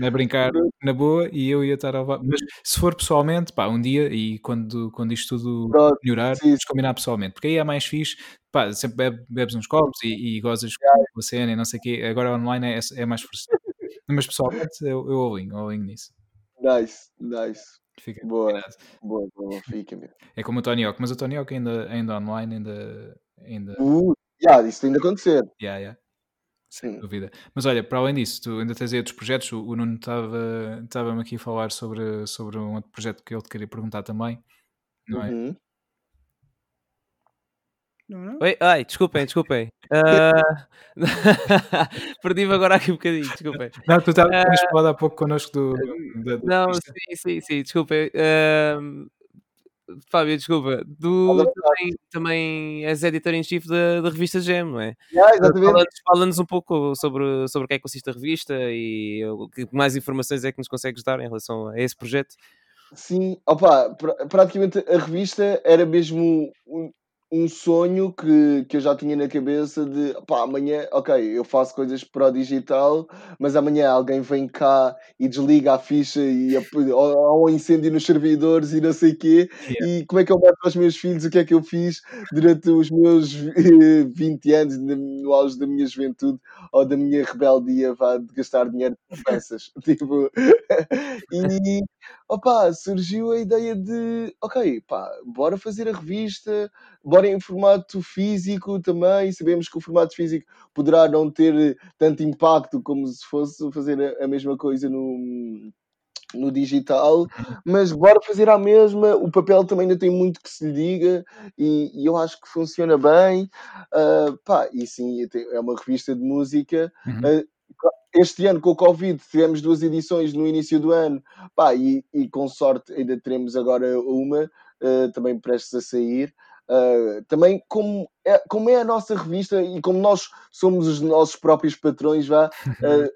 a brincar na boa e eu ia estar a levar. Mas se for pessoalmente, pá, um dia e quando, quando isto tudo melhorar, vamos combinar pessoalmente, porque aí é mais fixe, pá, sempre bebe- bebes uns copos e, e gozas com a cena e não sei o quê. Agora online é, é mais frustrante. Mas pessoalmente eu, eu alinho, eu alinho nisso. Nice, nice. Fica Boa, combinado. boa, boa, fica mesmo. É como o Tony Hawk, mas o Tony Hawk ainda, ainda online, ainda. ainda Uh, yeah, isso tem de acontecer. yeah, yeah. Sem Sim. dúvida. Mas olha, para além disso, tu ainda tens aí outros projetos. O, o Nuno estava- estava-me aqui a falar sobre, sobre um outro projeto que ele te queria perguntar também. Não é? Uhum. Não, não? Oi, ai, desculpem, desculpem. Ah, Perdi-me agora aqui um bocadinho, desculpem. Não, tu estavas Ah, tinhas falado há pouco connosco do. da- da Não, pista. sim, sim, sim, desculpem. Ahm, Fábio, desculpa, do, também, também és editor-em-chief da, da revista Gem, não é? Yeah. Fala-nos um pouco sobre, sobre o que é que consiste a revista e o que mais informações é que nos consegues dar em relação a esse projeto. Sim, opa, pra- praticamente a revista era mesmo um, sonho que, que eu já tinha na cabeça de, pá, amanhã, ok, eu faço coisas para o digital, mas amanhã alguém vem cá e desliga a ficha e há um incêndio nos servidores e não sei o quê, e como é que eu mostro aos meus filhos o que é que eu fiz durante os meus eh, 20 anos, no auge da minha juventude ou da minha rebeldia, vá, de gastar dinheiro com peças, tipo, e opa, surgiu a ideia de, ok, pá, bora fazer a revista, bora em formato físico também. Sabemos que o formato físico poderá não ter tanto impacto como se fosse fazer a, mesma coisa no, no digital, mas bora fazer a mesma. O papel também ainda tem muito que se lhe diga e, e eu acho que funciona bem. Ah, pá, e sim, é uma revista de música. Uhum. Ah, este ano com o Covid tivemos duas edições no início do ano, pá, e, e com sorte ainda teremos agora uma, ah, também prestes a sair. Ah, também como é, como é a nossa revista e como nós somos os nossos próprios patrões, vá, ah,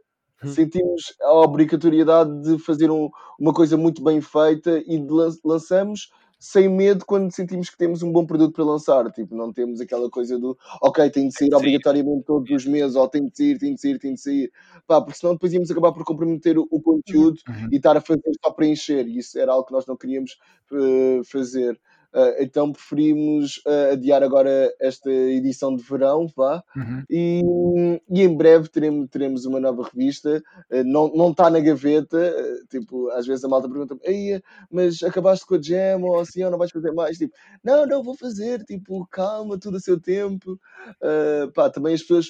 sentimos a obrigatoriedade de fazer um- uma coisa muito bem feita e lan- lançamos sem medo quando sentimos que temos um bom produto para lançar. Tipo, não temos aquela coisa do ok, tem de sair obrigatoriamente todos os meses, ou tem de sair, tem de sair, tem de sair. Pá, porque senão depois íamos acabar por comprometer o, o conteúdo Uhum. e estar a fazer só para encher. E isso era algo que nós não queríamos eh, fazer. Ah, então preferimos ah, adiar agora esta edição de verão, vá, Uhum. e, e em breve teremos, teremos uma nova revista. Eh, Não não está na gaveta. Tipo, às vezes a malta pergunta-me: "Eia, mas acabaste com a Jam ou assim, ou não vais fazer mais? Tipo, não, não, vou fazer. Tipo, calma, tudo a seu tempo. Pá, também as pessoas.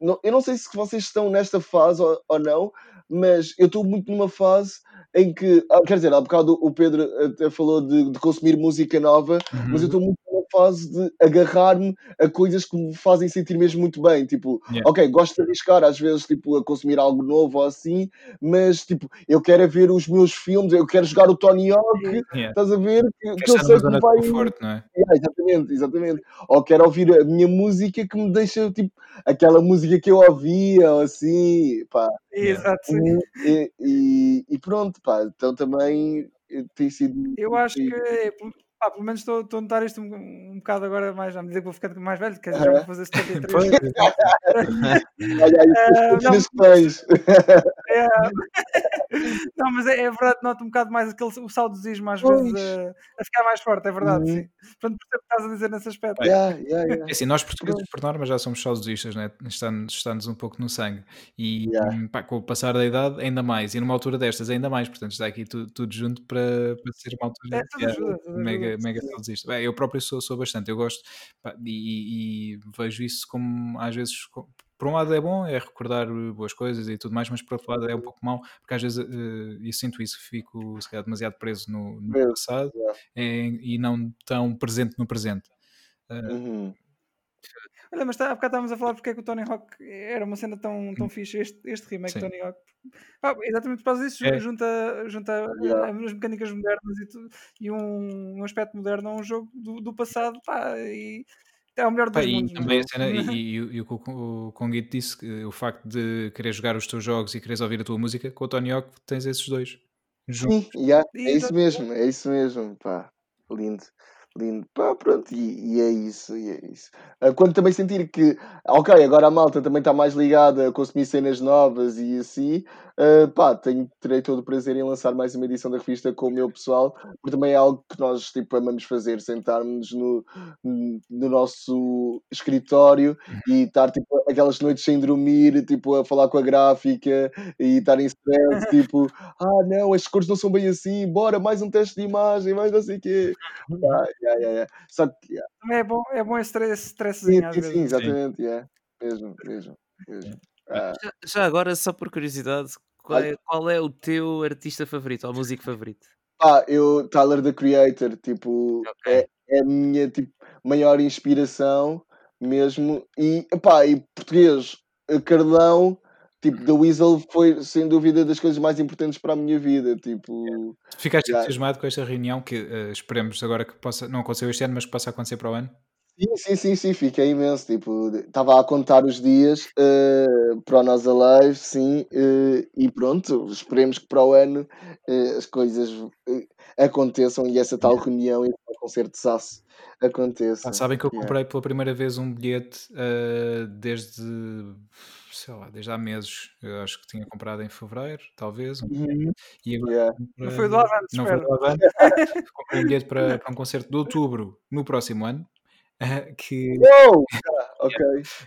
Não- eu não sei se vocês estão nesta fase ou, ou não, mas eu estou muito numa fase em que, ah, quer dizer, há bocado o Pedro até falou de, de consumir música nova, mas eu Uhum. estou muito numa fase de agarrar-me a coisas que me fazem sentir mesmo muito bem. Tipo, Yeah. ok, gosto de arriscar às vezes tipo, a consumir algo novo ou assim, mas tipo, eu quero é ver os meus filmes, eu quero jogar o Tony Hawk, Yeah. estás a ver? Que, que eu sei que vai. conforto, não é? Yeah, exatamente, exatamente. Ou quero ouvir a minha música que me deixa tipo aquela música que eu ouvia, ou assim, pá. Yeah. Exato. E, e, e pronto, pá. Então também eh, tem sido. Eu acho que, é, pá, pelo menos estou estou a notar isto um, um bocado agora mais à medida que vou ficando mais velho, quer dizer, já vou fazer 73. Pois, Olha aí, Ah, não. É, não, mas é, é verdade, noto um bocado mais aquele, o saudosismo às vezes Pois. a, a ficar mais forte, é verdade, Uhum. sim. Portanto, o que estás a dizer nesse aspecto. Yeah, yeah, yeah. É assim, nós portugueses, por norma, já somos saudosistas, né? está-nos está-nos um pouco no sangue. E Yeah. hum, pá, com o passar da idade, ainda mais. E numa altura destas, ainda mais. Portanto, está aqui tudo, tudo junto para, para ser uma altura É, tudo ajuda, tudo mega, ajuda. mega saudosista. Bem, eu próprio sou, sou bastante, eu gosto pá, e, e vejo isso como às vezes. co- Por um lado é bom, é recordar uh, boas coisas e tudo mais, mas por outro lado é um pouco mau, porque às vezes uh, eu sinto isso, fico se calhar demasiado preso no, no passado é, e não tão presente no presente. Uh, Uhum. Olha, mas tá, há bocado estávamos a falar porque é que o Tony Hawk era uma cena tão, tão fixe, este, este remake Sim. Tony Hawk. Ah, exatamente por causa disso, É. junta, junta Yeah. as mecânicas modernas e, tudo, e um, um aspecto moderno a um jogo do, do passado, pá, e é o melhor Pá, dos e mundos. não também é? a cena, e, e, o- e o que o Conguito disse, que o facto de querer jogar os teus jogos e quereres ouvir a tua música, com o Tony Hawk tens esses dois juntos. Sim, yeah, é isso mesmo, é isso mesmo, pá, lindo, lindo, pá, pronto, e, e é isso, e é isso. Ah, Quando também sentir que, ok, agora a malta também está mais ligada a consumir cenas novas e assim, ah, pá, tenho, terei todo o prazer em lançar mais uma edição da revista com o meu pessoal, porque também é algo que nós, tipo, amamos fazer, sentarmos no, no nosso escritório e estar, tipo, aquelas noites sem dormir, tipo, a falar com a gráfica e estar em stress, tipo, ah, não, as cores não são bem assim, bora, mais um teste de imagem, mais não sei o quê. Ah, yeah, yeah, yeah. Só que, yeah. Também é bom, é bom esse stress- sim, sim, sim, exatamente, yeah. mesmo, mesmo, mesmo. Ah, Já, já agora, só por curiosidade, qual é, qual é o teu artista favorito ou músico favorito? pá, eu, Tyler, the Creator, tipo, Ok. é, é a minha, tipo, maior inspiração mesmo, e, pá, e português, Carlão, tipo, The Weasel foi sem dúvida das coisas mais importantes para a minha vida. Tipo, Ficaste Yeah. entusiasmado com esta reunião que eh, esperemos agora que possa, não aconteceu este ano, mas que possa acontecer para o ano? Sim, sim, sim, sim, fiquei imenso. Tipo, estava a contar os dias eh, para o Nós Alive, sim, eh, e pronto, esperemos que para o ano eh, as coisas aconteçam e essa tal reunião e tal concerto de SASS aconteça. Pá, sabem que eu Yeah. comprei pela primeira vez um bilhete desde, sei lá, desde há meses. Eu acho que tinha comprado em fevereiro, talvez, um Uhum. e agora Yeah. Não comprei- foi do Avante, Não foi do Avante. comprei um bilhete para, para um concerto de outubro no próximo ano. que, Uou! Ah, ok.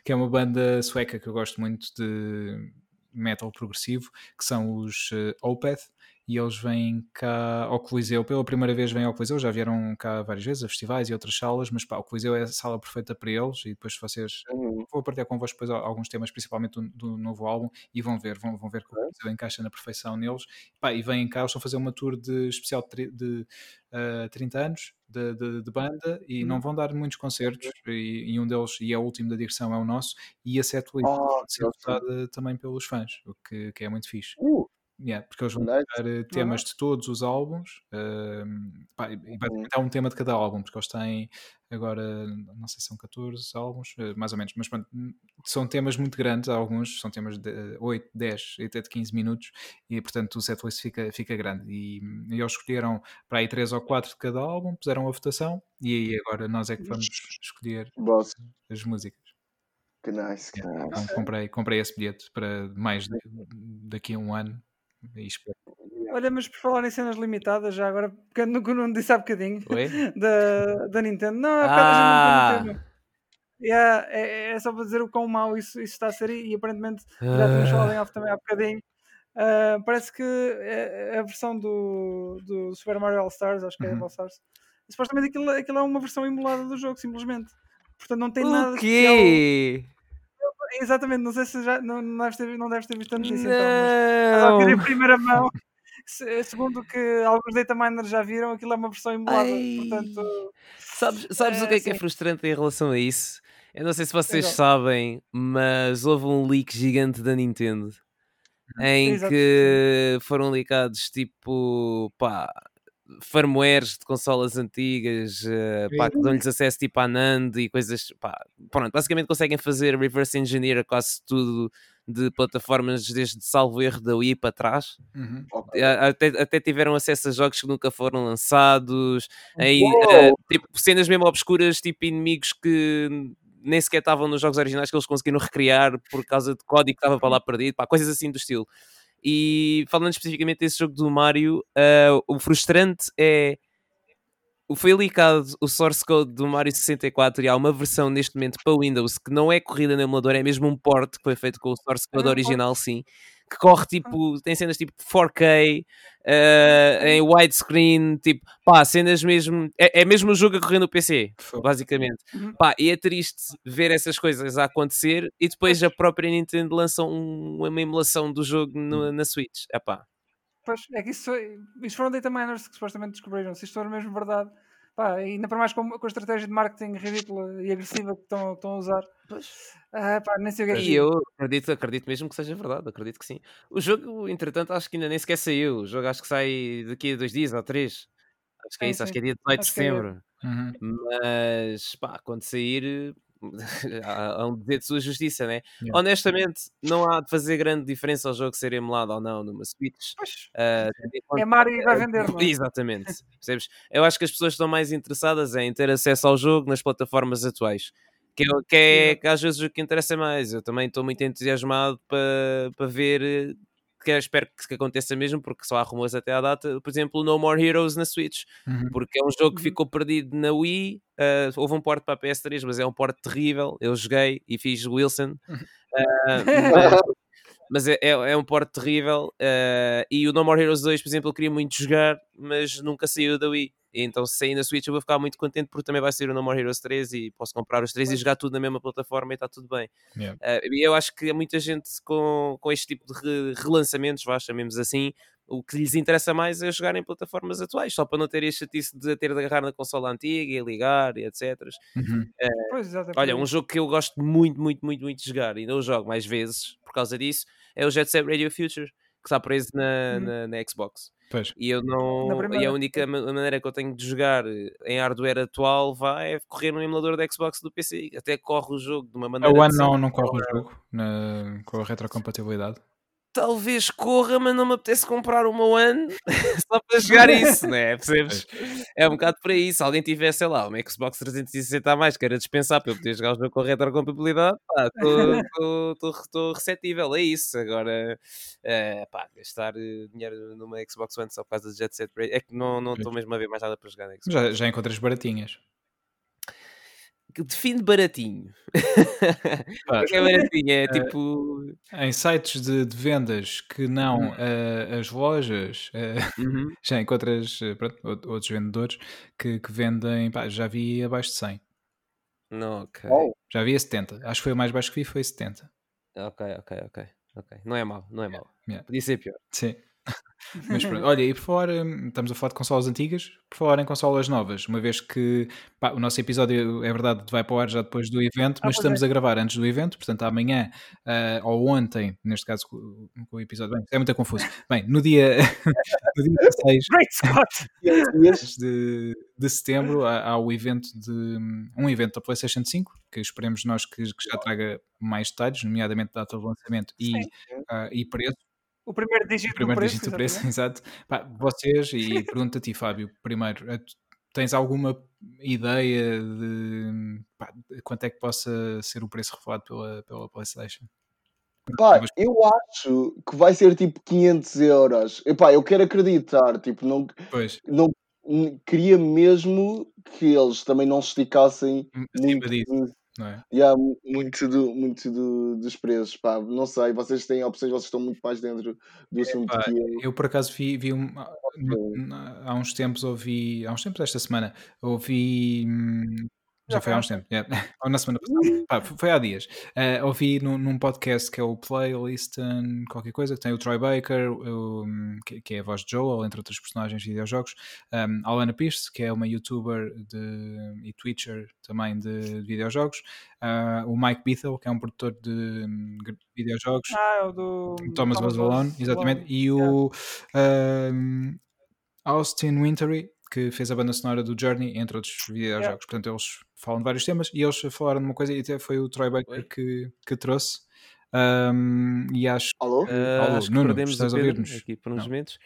que é uma banda sueca que eu gosto muito de metal progressivo, que são os eh, Opeth, e eles vêm cá ao Coliseu, pela primeira vez vêm ao Coliseu, já vieram cá várias vezes a festivais e outras salas, mas pá, o Coliseu é a sala perfeita para eles, e depois vocês Uhum. vou partilhar convosco depois al- alguns temas, principalmente do, do novo álbum, e vão ver, vão, vão ver que o Coliseu encaixa na perfeição neles. Pá, e vêm cá, eles estão a fazer uma tour de especial de, de ah, 30 anos de, de- de banda e não vão dar muitos concertos, e, e um deles, e é o último da digressão, é o nosso, e a setlist Oh, ser votada também pelos fãs, o que, que é muito fixe. Uh, Yeah, porque eles vão Nice. tocar eh, temas de todos os álbuns ahm, pá, e Uhum. basicamente há um tema de cada álbum, porque eles têm agora, não sei se são 14 álbuns, eh, mais ou menos, mas pronto, hum, são temas muito grandes, alguns são temas de eh, 8, 10 e até de 15 minutos, e portanto o setlist fica, fica grande. E, hum, e eles escolheram para aí 3 ou 4 de cada álbum, puseram a votação, e aí agora nós é que vamos escolher boss. as músicas. Que nice, que Yeah, nice. Então comprei, comprei esse bilhete para mais de- daqui a um ano. Olha, mas por falar em cenas limitadas, já agora, porque eu não, não disse há bocadinho, da, da Nintendo. Não, a não Ah! não. Yeah, é, é só para dizer o quão mau isso, isso está a ser e, e aparentemente já tínhamos falado em off também há bocadinho. Ah, parece que é, é a versão do, do Super Mario All Stars, acho que é Uhum. All Stars. Supostamente aquilo, aquilo é uma versão emulada do jogo, simplesmente. Portanto, não tem nada O de especial. Exatamente, não sei se já não, não, deves, ter, não deves ter visto a notícia então, mas mas primeira mão, se- segundo o que alguns data miners já viram, aquilo é uma versão emulada. Ai. Portanto, Sabes, sabes o Eh, que é que é frustrante em relação a isso? Eu não sei se vocês Então. sabem, mas houve um leak gigante da Nintendo em Exato, que foram leakados tipo pá, firmwares de consolas antigas eh, pá, que dão-lhes acesso tipo à NAND e coisas pá, pronto, basicamente conseguem fazer reverse engineer a quase tudo de plataformas desde salvo erro da Wii para trás. Uhum. A- até, até tiveram acesso a jogos que nunca foram lançados, aí, eh, tipo, cenas mesmo obscuras, tipo inimigos que nem sequer estavam nos jogos originais que eles conseguiram recriar por causa de código que estava para lá perdido, pá, coisas assim do estilo. E falando especificamente desse jogo do Mario, eh, o frustrante é o foi leakado o source code do Mario 64 e há uma versão neste momento para Windows que não é corrida no emulador, é mesmo um port que foi feito com o source É code port. original, sim. Que corre tipo, tem cenas tipo 4K, eh, em widescreen, tipo, pá, cenas mesmo. É, é mesmo o jogo a correr no PC, basicamente. Uhum. Pá, e é triste ver essas coisas a acontecer e depois a própria Nintendo lança um- uma emulação do jogo no- na Switch. É pá. Pois, é que isso, foi, isso foram data miners que supostamente descobriram. Se isto for mesmo verdade, pá, ainda para mais com, com a estratégia de marketing ridícula e agressiva que estão, estão a usar, ah, pá, sei o que é E eu acredito, acredito mesmo que seja verdade, acredito que sim. O jogo, entretanto, acho que ainda nem sequer saiu. O jogo acho que sai daqui a dois dias ou três. Acho que é Sim, isso, acho sim. que é dia 18 de Acho que é- setembro. Uhum. Mas pá, quando sair há um dizer de sua justiça, né? Yeah. Honestamente, não há de fazer grande diferença ao jogo ser emulado ou não numa Switch. Pois, conta é Mario e vai vender, não é? Exatamente. Percebes? Eu acho que as pessoas estão mais interessadas em ter acesso ao jogo nas plataformas atuais. Que é, que, é, que às vezes o que interessa mais. Eu também estou muito entusiasmado para para ver. eh, Que espero que, aconteça mesmo, porque só há rumores até à data. Por exemplo, No More Heroes na Switch, Uhum. porque é um jogo que Uhum. ficou perdido na Wii. eh, houve um port para a PS3, mas é um port terrível. Eu joguei e fiz Wilson. Mas- mas é, é, é um porte terrível. eh, e o No More Heroes 2, por exemplo, eu queria muito jogar, mas nunca saiu da Wii. E então, se sair na Switch, eu vou ficar muito contente porque também vai sair o No More Heroes 3 e posso comprar os três e jogar tudo na mesma plataforma e está tudo bem. Yeah. Eh, e eu acho que há muita gente com, com este tipo de re- relançamentos, vá, chamemos assim, o que lhes interessa mais é jogar em plataformas atuais, só para não terem chatice de ter de agarrar na consola antiga e ligar e etc. Uhum. Pois, é por Olha, um jogo que eu gosto muito, muito, muito, muito de jogar e não o jogo mais vezes por causa disso é o Jet Set Radio Future, que está preso na, Hum. na, na Xbox. Pois. E eu não. E a primeira. única ma- maneira que eu tenho de jogar eh, em hardware atual vá é correr no emulador da Xbox do PC. Até corre o jogo de uma A maneira. One decente. não, não corre o jogo na- com a retrocompatibilidade. Talvez corra, mas não me apetece comprar uma One só para jogar isso, né? Percebes? É um bocado por aí. Se alguém tivesse, sei lá, uma Xbox 360 a mais que era dispensar para eu poder jogar o jogo com retrocompatibilidade, pá, estou receptível a isso. Agora, eh, pá, gastar eh, dinheiro numa Xbox One só por causa do Jet Set Radio é que não não estou mesmo a ver mais nada para jogar na Xbox. Já, já encontras baratinhas. Que Define baratinho. Pá, O que é baratinho? É tipo. em sites de, de vendas que não Hum. eh, as lojas, eh, Uhum. já encontras eh, pronto, out- outros vendedores que, que vendem, pá, já vi abaixo de 100. Não, ok. Oh, Já vi a 70. Acho que foi o mais baixo que vi, foi 70. Ok, ok, ok. ok. Não é mau, não é mau. Yeah. Podia ser pior. Sim. Mas pronto, olha, e por falar, estamos a falar de consolas antigas, por falar em consolas novas, uma vez que pá, o nosso episódio, é verdade, vai para o ar já depois do evento, Ah, mas pois estamos é. a gravar antes do evento, portanto amanhã ah, ou ontem, neste caso com, com o episódio, bem, é muito confuso. Bem, no dia, no dia 16 Great Scott! de, de setembro há, há o evento de um evento da PlayStation 5 que esperemos nós que, que já traga mais detalhes, nomeadamente data de lançamento e, ah, e preço. O primeiro dígito O primeiro do preço. dígito do preço, exato. Pá, vocês, e pergunto a ti, Fábio, primeiro, tu tens alguma ideia de, pá, quanto é que possa ser o preço revelado pela, pela PlayStation? Pá, eu acho que vai ser tipo 500 euros. Epá, eu quero acreditar, tipo, não, Pois, não queria mesmo que eles também não se esticassem acima muito, disso, não é? yeah, mu- muito, do, muito do- dos preços, pá, não sei, vocês têm opções, vocês estão muito mais dentro do assunto Pá, que eu. eu por acaso vi, vi um- há uns tempos ouvi, há uns tempos esta semana, ouvi hum, já foi há uns tempos, yeah. ou na semana passada, Pá, foi há dias. Eh, ouvi num, num podcast que é o Playlist qualquer coisa, que tem o Troy Baker, o, hum, que, que é a voz de Joel, entre outros personagens de videojogos, um, a Alana Pierce, que é uma youtuber de, e twitcher também de, videojogos, ah, o Mike Bethel, que é um produtor de hum, videojogos, Ah, é o do. Thomas Alone, exatamente, e o um, Austin Wintory, que fez a banda sonora do Journey, entre outros videojogos. Yeah. Portanto, eles falam de vários temas e eles falaram de uma coisa e até foi o Troy Baker Oi? que, que trouxe. Um, e acho Alô? que. Ah, Alô, acho que Nuno, perdemos estás a ouvir-nos? aqui por uns Não. momentos.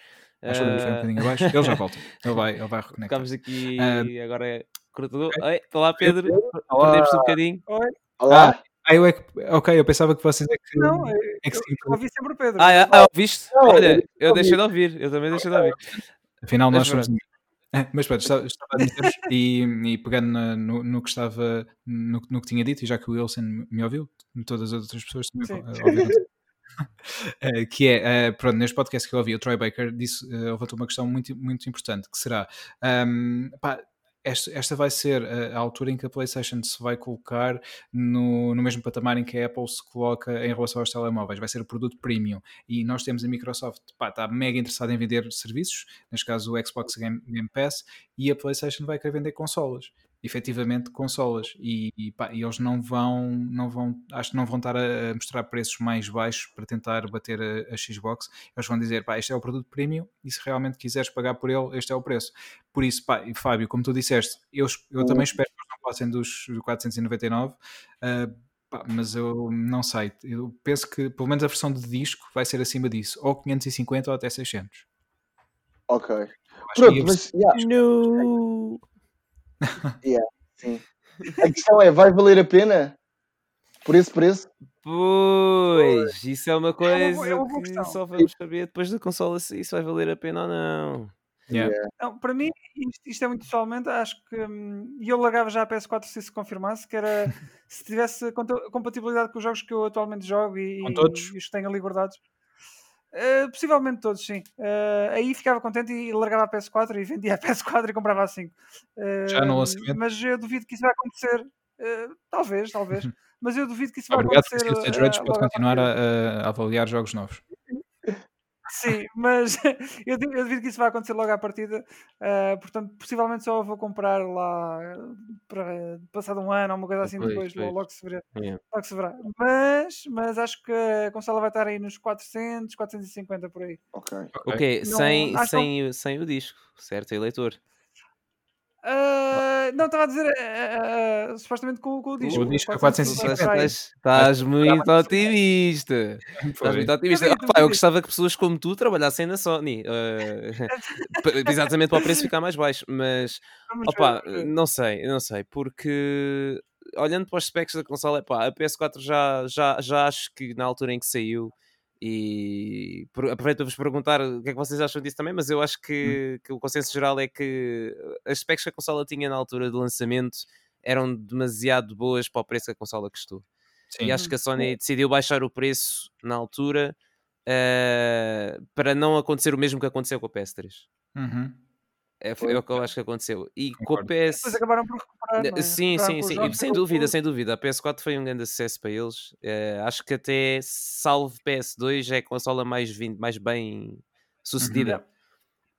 Acho que foi um Ah, bocadinho abaixo. Ele já volta. Ele vai, ele vai reconectar. Ficámos aqui Ah, agora é cortador. Oi, olá Pedro. Olá. Perdemos um bocadinho. Oi? Olá? Ah, eu é que. Ok, eu pensava que vocês é que. Não, eu, é que eu, eu ouvi sempre o Pedro. Ah, é- ah, ouviste? Não, Olha, eu deixei de ouvir. Eu também deixei de ouvir. Afinal, nós somos. Mas pronto, estava, estava a dizer e, e pegando na- no, no que estava, no, no que tinha dito, e já que o Wilson me ouviu, todas as outras pessoas também eh, ouviram. Eh, que é, eh, pronto, neste podcast que eu ouvi, o Troy Baker disse, eh, levantou uma questão muito, muito importante, que será, ahm, pá, esta, esta vai ser a, a altura em que a PlayStation se vai colocar no, no mesmo patamar em que a Apple se coloca em relação aos telemóveis, vai ser o produto premium. E nós temos a Microsoft, pá, está mega interessada em vender serviços, neste caso o Xbox Game, Game Pass, e a PlayStation vai querer vender consolas. Efetivamente, consolas. E, e, pá, e eles não vão, não vão, acho que não vão estar a, mostrar preços mais baixos para tentar bater a, a Xbox. Eles vão dizer, pá, este é o produto premium e se realmente quiseres pagar por ele, este é o preço. Por isso, pá, e Fábio, como tu disseste, eu, eu também espero que eles não passem dos 499. uh, Pá, mas eu não sei. Eu penso que pelo menos a versão de disco vai ser acima disso, ou 550 ou até 600. Ok. Pronto, mas yeah, No. sim. A questão é, vai valer a pena? Por esse preço? Pois, isso é uma uma coisa boa- é uma boa que só vamos saber depois da consola se isso vai valer a pena ou não. Yeah. Não, para mim, isto, isto é muito pessoalmente, acho que. hum, E eu largava já a PS4 se isso confirmasse, que era se tivesse compatibilidade com os jogos que eu atualmente jogo e, Com todos? e os que tenho ali guardados. Eh, possivelmente todos, sim. Eh, aí ficava contente e largava a PS4 e vendia a PS4 e comprava a 5. Já no Eh, lançamento? Mas eu duvido que isso vai acontecer. Talvez, talvez. Mas eu duvido que isso vai Obrigado, acontecer. Eh, Stage logo pode continuar a, a avaliar jogos novos. Sim, mas eu, eu devido que isso vai acontecer logo à partida. ah, portanto, possivelmente só vou comprar lá para passado um ano ou uma coisa assim, Pois, depois pois. logo se verá. Yeah. Logo se verá. Mas, mas acho que a consola vai estar aí nos 400, 450 por aí. Ok. Ok, Não- sem, sem, o- sem o disco, certo, eleitor? Ah, não, estava a dizer ah, ah, supostamente com, com o disco. disco é 450 450 para aí. Estás, muito otimista. Estás muito otimista. Ah, pá, eu gostava que pessoas como tu trabalhassem na Sony. eh, exatamente para o preço ficar mais baixo. Mas, ver. não sei, não sei. Porque, olhando para os specs da consola, epá, a PS4 já, já, já acho que na altura em que saiu, e aproveito para vos perguntar o que é que vocês acham disso também, mas eu acho que, que o consenso geral é que as specs que a consola tinha na altura de lançamento eram demasiado boas para o preço que a consola custou. Sim. E acho que a Sony decidiu baixar o preço na altura eh, para não acontecer o mesmo que aconteceu com a PS3. Uhum. É, foi o que eu acho que aconteceu. E Concordo. com a PS. Depois acabaram por recuperar. é? Sim, sim, sim. E sem dúvida, sem dúvida. A PS4 foi um grande sucesso para eles. Eh, acho que até, salvo PS2, é a consola mais, mais bem sucedida.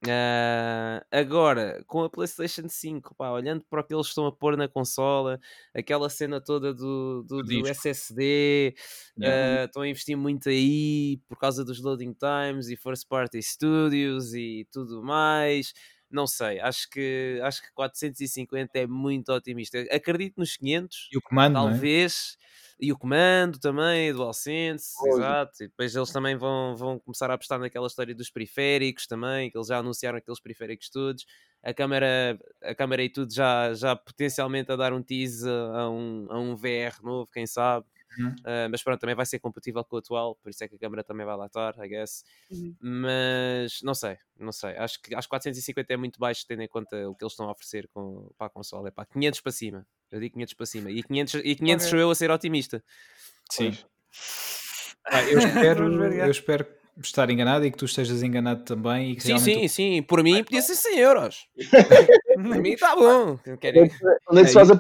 Ah, agora, com a PlayStation 5, pá, olhando para o que eles estão a pôr na consola, aquela cena toda do, do, Do. SSD, Yeah. ah, estão a investir muito aí por causa dos loading times e first party studios e tudo mais. Não sei, acho que, acho que 450 é muito otimista. Acredito nos 500, E o comando, é? talvez. E o comando também, a DualSense, Pois. exato. E depois eles também vão, vão começar a apostar naquela história dos periféricos também, que eles já anunciaram aqueles periféricos todos. A câmara, a câmara e tudo já, já potencialmente a dar um tease a um, a um VR novo, quem sabe. Uhum. Ah, mas pronto, também vai ser compatível com o atual, por isso é que a câmara também vai lá estar, I guess. Uhum. Mas não sei, não sei. Acho que acho que 450 é muito baixo, tendo em conta o que eles estão a oferecer com, para a consola. É para 500 para cima. Eu digo 500 para cima. E 500, e 500 Ok. sou eu a ser otimista. Sim. Pá, eu, espero, eu espero estar enganado e que tu estejas enganado também. E que Sim, realmente sim, sim. Por mim podia ser 100 euros. Por mim está bom. Onde é que se faz a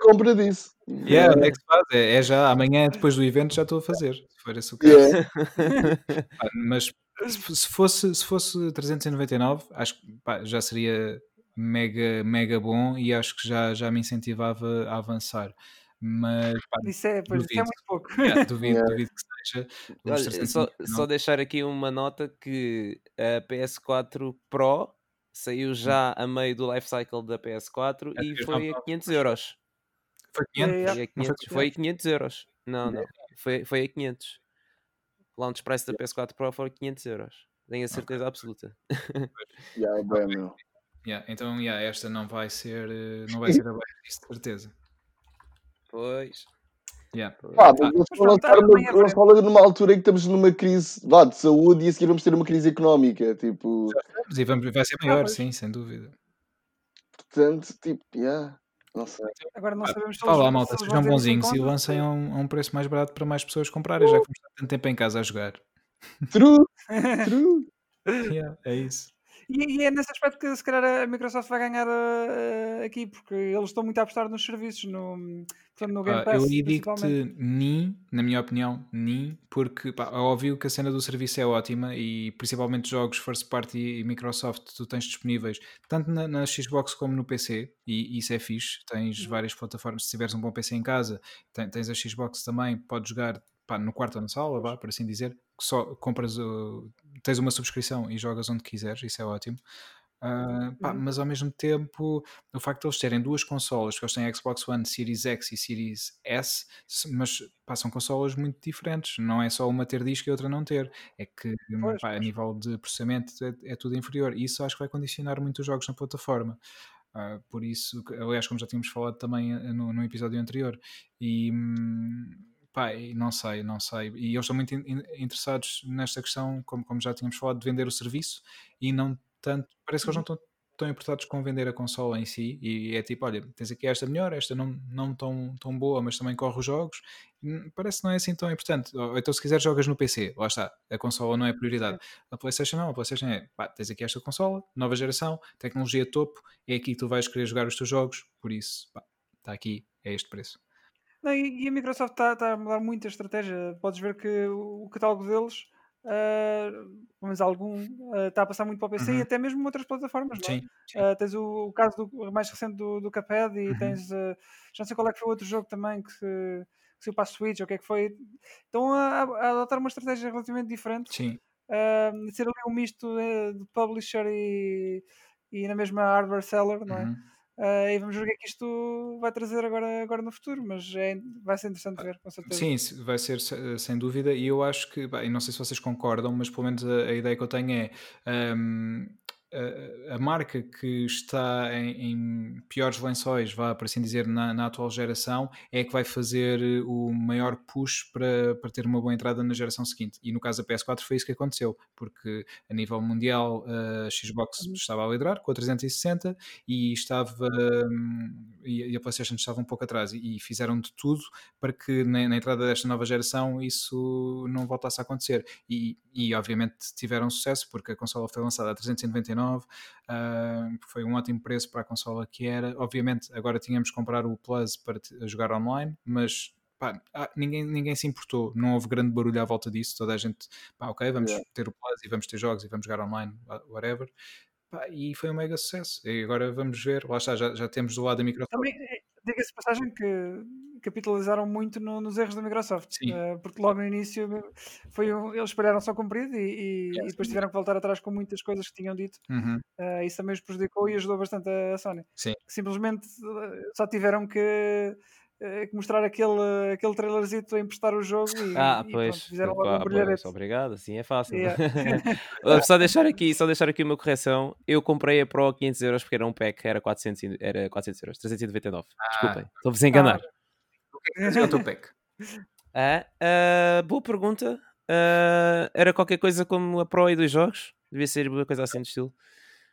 compra disso? Yeah, onde é que se faz? É, é já amanhã, depois do evento, já estou a fazer. Se for esse o caso. Yeah. Pá, mas se se fosse, se fosse 399, acho que pá, já seria mega, mega bom e acho que já, já me incentivava a avançar. Mas pá, Isso é, pois, isso é muito pouco. yeah, duvido, Yeah. duvido que seja. Olha, só, 399. só deixar aqui uma nota que a PS4 Pro saiu já a meio do life cycle da PS4 É e foi a não- 500 euros. Foi 500? Yeah. Foi a Não foi 500, foi a 500 euros. Não, não. Foi, foi a 500. O launch price da PS4 Pro foi 500 euros. Tenho a certeza absoluta. Yeah, bem, meu. Yeah, então, yeah, esta não vai ser, eh, não vai ser abaixo disso, de certeza. Pois. Yeah. Pá, mas eles Mas vão pronto, lançar tá, uma numa altura em que estamos numa crise vá, de saúde e a seguir vamos ter uma crise económica. Tipo, e vamos, vai ser maior, pois. sim, sem dúvida. portanto, tipo, yeah, não sei. Agora não Pá, sabemos se Fala malta, sejam bonzinhos e lancem a um, um preço mais barato para mais pessoas comprarem, já que vamos estar tanto tempo em casa a jogar. True, true. Yeah, é isso. E, e é nesse aspecto que se calhar a Microsoft vai ganhar uh, aqui, porque eles estão muito a apostar nos serviços, no, portanto, no Game Pass, eu digo-te nem, na minha opinião, nem, porque pá, é óbvio que a cena do serviço é ótima e principalmente jogos first party e Microsoft tu tens disponíveis tanto na, na Xbox como no PC e isso é fixe, tens Uhum. várias plataformas, se tiveres um bom PC em casa, ten- tens a Xbox também, podes jogar pá, no quarto ou na sala, vá, por assim dizer, que só compras, o- tens uma subscrição e jogas onde quiseres, isso é ótimo. Ah, pá, Uhum. mas ao mesmo tempo, o facto de eles terem duas consolas, que eles têm Xbox One, Series X e Series S, mas pá, são consolas muito diferentes. Não é só uma ter disco e outra não ter. É que Pois, pá, a pois. nível de processamento é, é tudo inferior. E isso acho que vai condicionar muito os jogos na plataforma. Ah, por isso, aliás, como já tínhamos falado também eh, no, no episódio anterior, e hum, pá, não sei, não sei. E eles estão muito in- in- interessados nesta questão, como, como já tínhamos falado, de vender o serviço e não tanto. Parece que eles não estão tão importados com vender a consola em si e é tipo, olha, tens aqui esta melhor, esta não, não tão, tão boa, mas também corre os jogos. Hum, Parece que não é assim tão importante. Ou, então, se quiser, jogas no PC, lá está, a consola não é prioridade. A PlayStation não, a PlayStation é, pá, tens aqui esta consola, nova geração, tecnologia topo, é aqui que tu vais querer jogar os teus jogos, por isso, pá, está aqui, é este preço. Não, e, e a Microsoft está a mudar muito a estratégia. Podes ver que o, o catálogo deles Uh, mas algum uh, está a passar muito para o PC Uhum. e até mesmo outras plataformas, não é? Sim, sim. Uh, tens o, o caso do, mais recente do, do Cuphead e Uhum. tens uh, já não sei qual é que foi o outro jogo também que, se, que saiu para a Switch ou o que é que foi. Estão a, a adotar uma estratégia relativamente diferente Sim, uh, ser ali um misto de, de publisher e, e na mesma hardware seller, não é? uhum. Uh, e vamos ver o que é que isto vai trazer agora, agora no futuro, mas é, vai ser interessante ver, com certeza. Sim, vai ser se- sem dúvida, e eu acho que, bem, não sei se vocês concordam, mas pelo menos a, a ideia que eu tenho é hum, a, marca que está em, em piores lençóis, vá por assim dizer, na, na atual geração, é que vai fazer eh, o maior push para, para ter uma boa entrada na geração seguinte. E no caso da PS4 foi isso que aconteceu, porque a nível mundial a Xbox estava a liderar com a 360 e estava hum, e a PlayStation estava um pouco atrás e, e fizeram de tudo para que na, na entrada desta nova geração isso não voltasse a acontecer. E, e obviamente tiveram sucesso porque a consola foi lançada a 399, ah, foi um ótimo preço para a consola que era. Obviamente agora tínhamos que comprar o Plus para jogar online, mas pá, ah, ninguém, ninguém se importou, não houve grande barulho à volta disso. Toda a gente, pá, ok, vamos Yeah. ter o Plus e vamos ter jogos e vamos jogar online, whatever. Pá, e foi um mega sucesso. E agora vamos ver, lá está, já, já temos do lado da Microsoft. Também, eh, diga-se passagem que capitalizaram muito no- nos erros da Microsoft, eh, porque logo no início foi um- eles espalharam só comprido e, e- e depois tiveram que voltar atrás com muitas coisas que tinham dito. Uhum, Eh, isso também os prejudicou e ajudou bastante a Sony. Sim. Simplesmente eh, só tiveram que, que mostrar aquele, aquele trailerzito a emprestar o jogo e, Ah, e pois. pronto, fizeram logo Pá, um brilharete. Obrigado, assim é fácil. Yeah. Uh, só deixar aqui, só deixar aqui uma correção. Eu comprei a Pro a 500 euros porque era um pack, era 400, e- era 400 euros, 399. Desculpem, estou-vos a enganar. Esse é o teu pack. Ah, ah, boa pergunta. Ah, era qualquer coisa como a Pro e dois jogos? Devia ser uma coisa assim de estilo.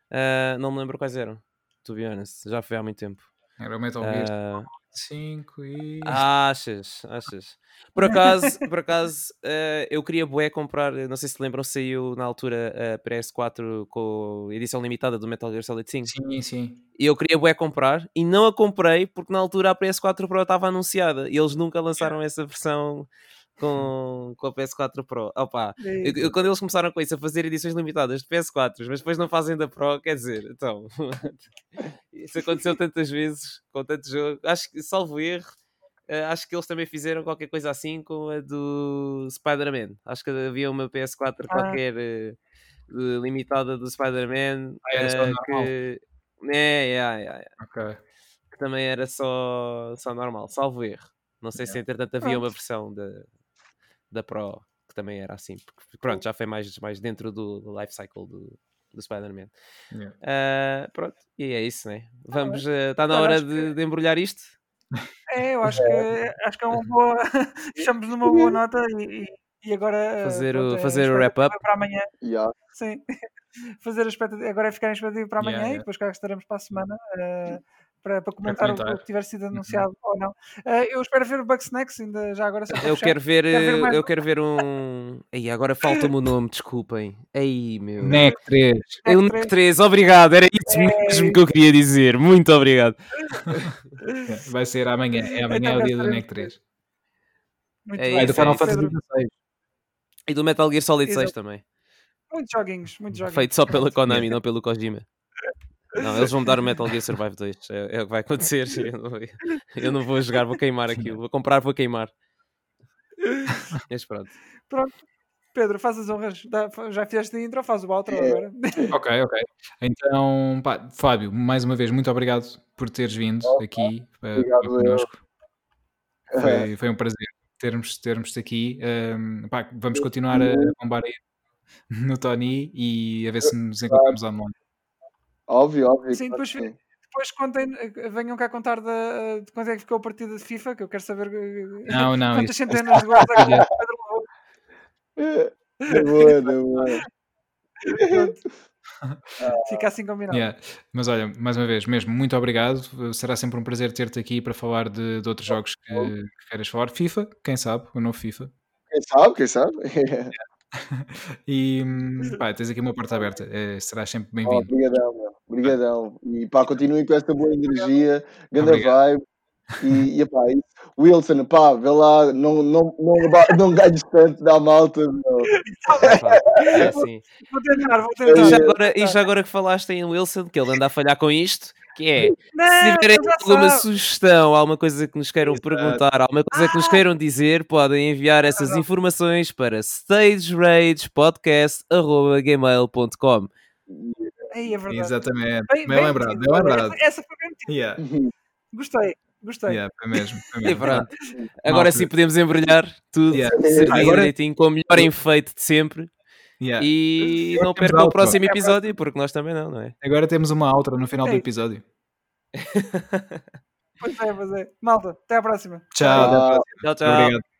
Ah, não me lembro quais eram. To be honest, já foi há muito tempo. Era o Metal Gear 5 e. achas, achas. Por acaso, por acaso eh, eu queria bué comprar, não sei se lembram, saiu na altura a PS4 com edição limitada do Metal Gear Solid 5. Sim, sim. E eu queria bué comprar e não a comprei porque na altura a PS4 Pro estava anunciada e eles nunca lançaram essa versão com, com a PS4 Pro. Opa, eu- eu- quando eles começaram com isso, a fazer edições limitadas de PS4, mas depois não fazem da Pro, quer dizer, então. isso aconteceu tantas vezes com tanto jogo. Acho que, salvo erro, eh, acho que eles também fizeram qualquer coisa assim com a do Spider-Man. Acho que havia uma PS4 Ah. qualquer de- limitada do Spider-Man Ah, era só eh, normal. que. É, é, é, é, Ok. que também era só, só normal, salvo erro. Não sei se entretanto havia uma versão da, da Pro que também era assim. porque, Pronto, já foi mais, mais dentro do, do life cycle do, do Spider-Man. Yeah. Ah, pronto, e é isso, né? Vamos, está na Olha, hora acho de, de embrulhar isto? É, eu acho que, acho que é uma boa. Fechamos numa boa nota e, e- agora. eh, Fazer o- pronto, é fazer o wrap-up. Para amanhã, Yeah. sim. Fazer a expectativa. Agora é ficar em expectativa para amanhã Yeah, e depois cá estaremos para a semana. eh, para, para comentar, o- comentar. o que tiver sido anunciado ou não. Eh, eu espero ver o Bugsnax ainda já agora. Eu quero ver, Quero ver eh, mais eu um. quero ver um. Aí agora falta-me o nome, desculpem. Aí, meu. NEC 3. É o NEC NEC 3, obrigado, era isso mesmo que eu queria dizer. Muito obrigado. Vai ser amanhã. É amanhã é o dia do NEC 3. Muito É bem. Do Final é Fantasy Pedro, 16. E do Metal Gear Solid 6 Exato. também. Muitos joguinhos, muitos joguinhos. Feito só pela Konami, não pelo Kojima. Não, eles vão me dar o Metal Gear Survive 2. É, é o que vai acontecer. Eu não, vou- eu não vou jogar, vou queimar aquilo. Vou comprar, vou queimar. Mas pronto. Pronto. Pedro, faz as honras. Já fizeste a intro, faz o outro agora. Ok, ok. Então, pá, Fábio, mais uma vez, muito obrigado por teres vindo aqui uh, Obrigado, connosco. Foi, foi um prazer termos, termos-te aqui. Um, pá, vamos continuar a bombar aí no Tony e a ver se nos encontramos online. Óbvio, óbvio. Sim, depois, depois contem, eh, venham cá contar da, de quanto é que ficou a partida de FIFA, que eu quero saber eh, Não, não, quantas isso- centenas de gols é que o Yeah. Pedro levou. É, boa, na boa. Fica assim combinado. Yeah. Mas olha, mais uma vez, mesmo muito obrigado. Será sempre um prazer ter-te aqui para falar de, de outros jogos que, que queiras falar. FIFA, quem sabe, o novo FIFA. Quem sabe, quem sabe? E pá, tens aqui uma porta aberta. Eh, serás sempre Oh, bem-vindo. Obrigadão, meu. Obrigadão. E pá, continuem com esta boa energia, grande Obrigado. vibe. E, e pá, isso. Wilson, pá, vê lá, não, não, não, não ganhes tanto da malta. Pá, é assim. Vou tentar, vou E tentar. já, agora, e já agora que falaste em Wilson, que ele anda a falhar com isto, que é, se Não, tiverem ele já alguma sabe. sugestão, alguma coisa que nos queiram Exato. perguntar, alguma coisa que nos queiram dizer, podem enviar essas informações para stageragepodcast.gmail.com é verdade. Exatamente. Bem- Bem, bem lembrado, bem lembrado. Essa, essa foi. Yeah, Gostei, gostei. yeah, foi mesmo. Foi E mesmo. pronto. Agora Malta. sim podemos embrulhar tudo Yeah. direitinho, com o melhor enfeite de sempre. Yeah. E Agora não percam o outro. próximo episódio, porque nós também não, não é? Agora temos uma outra no final do Ei. episódio. Pois é, pois é. Malta, até à próxima. Tchau. próxima. Tchau, tchau. Obrigado.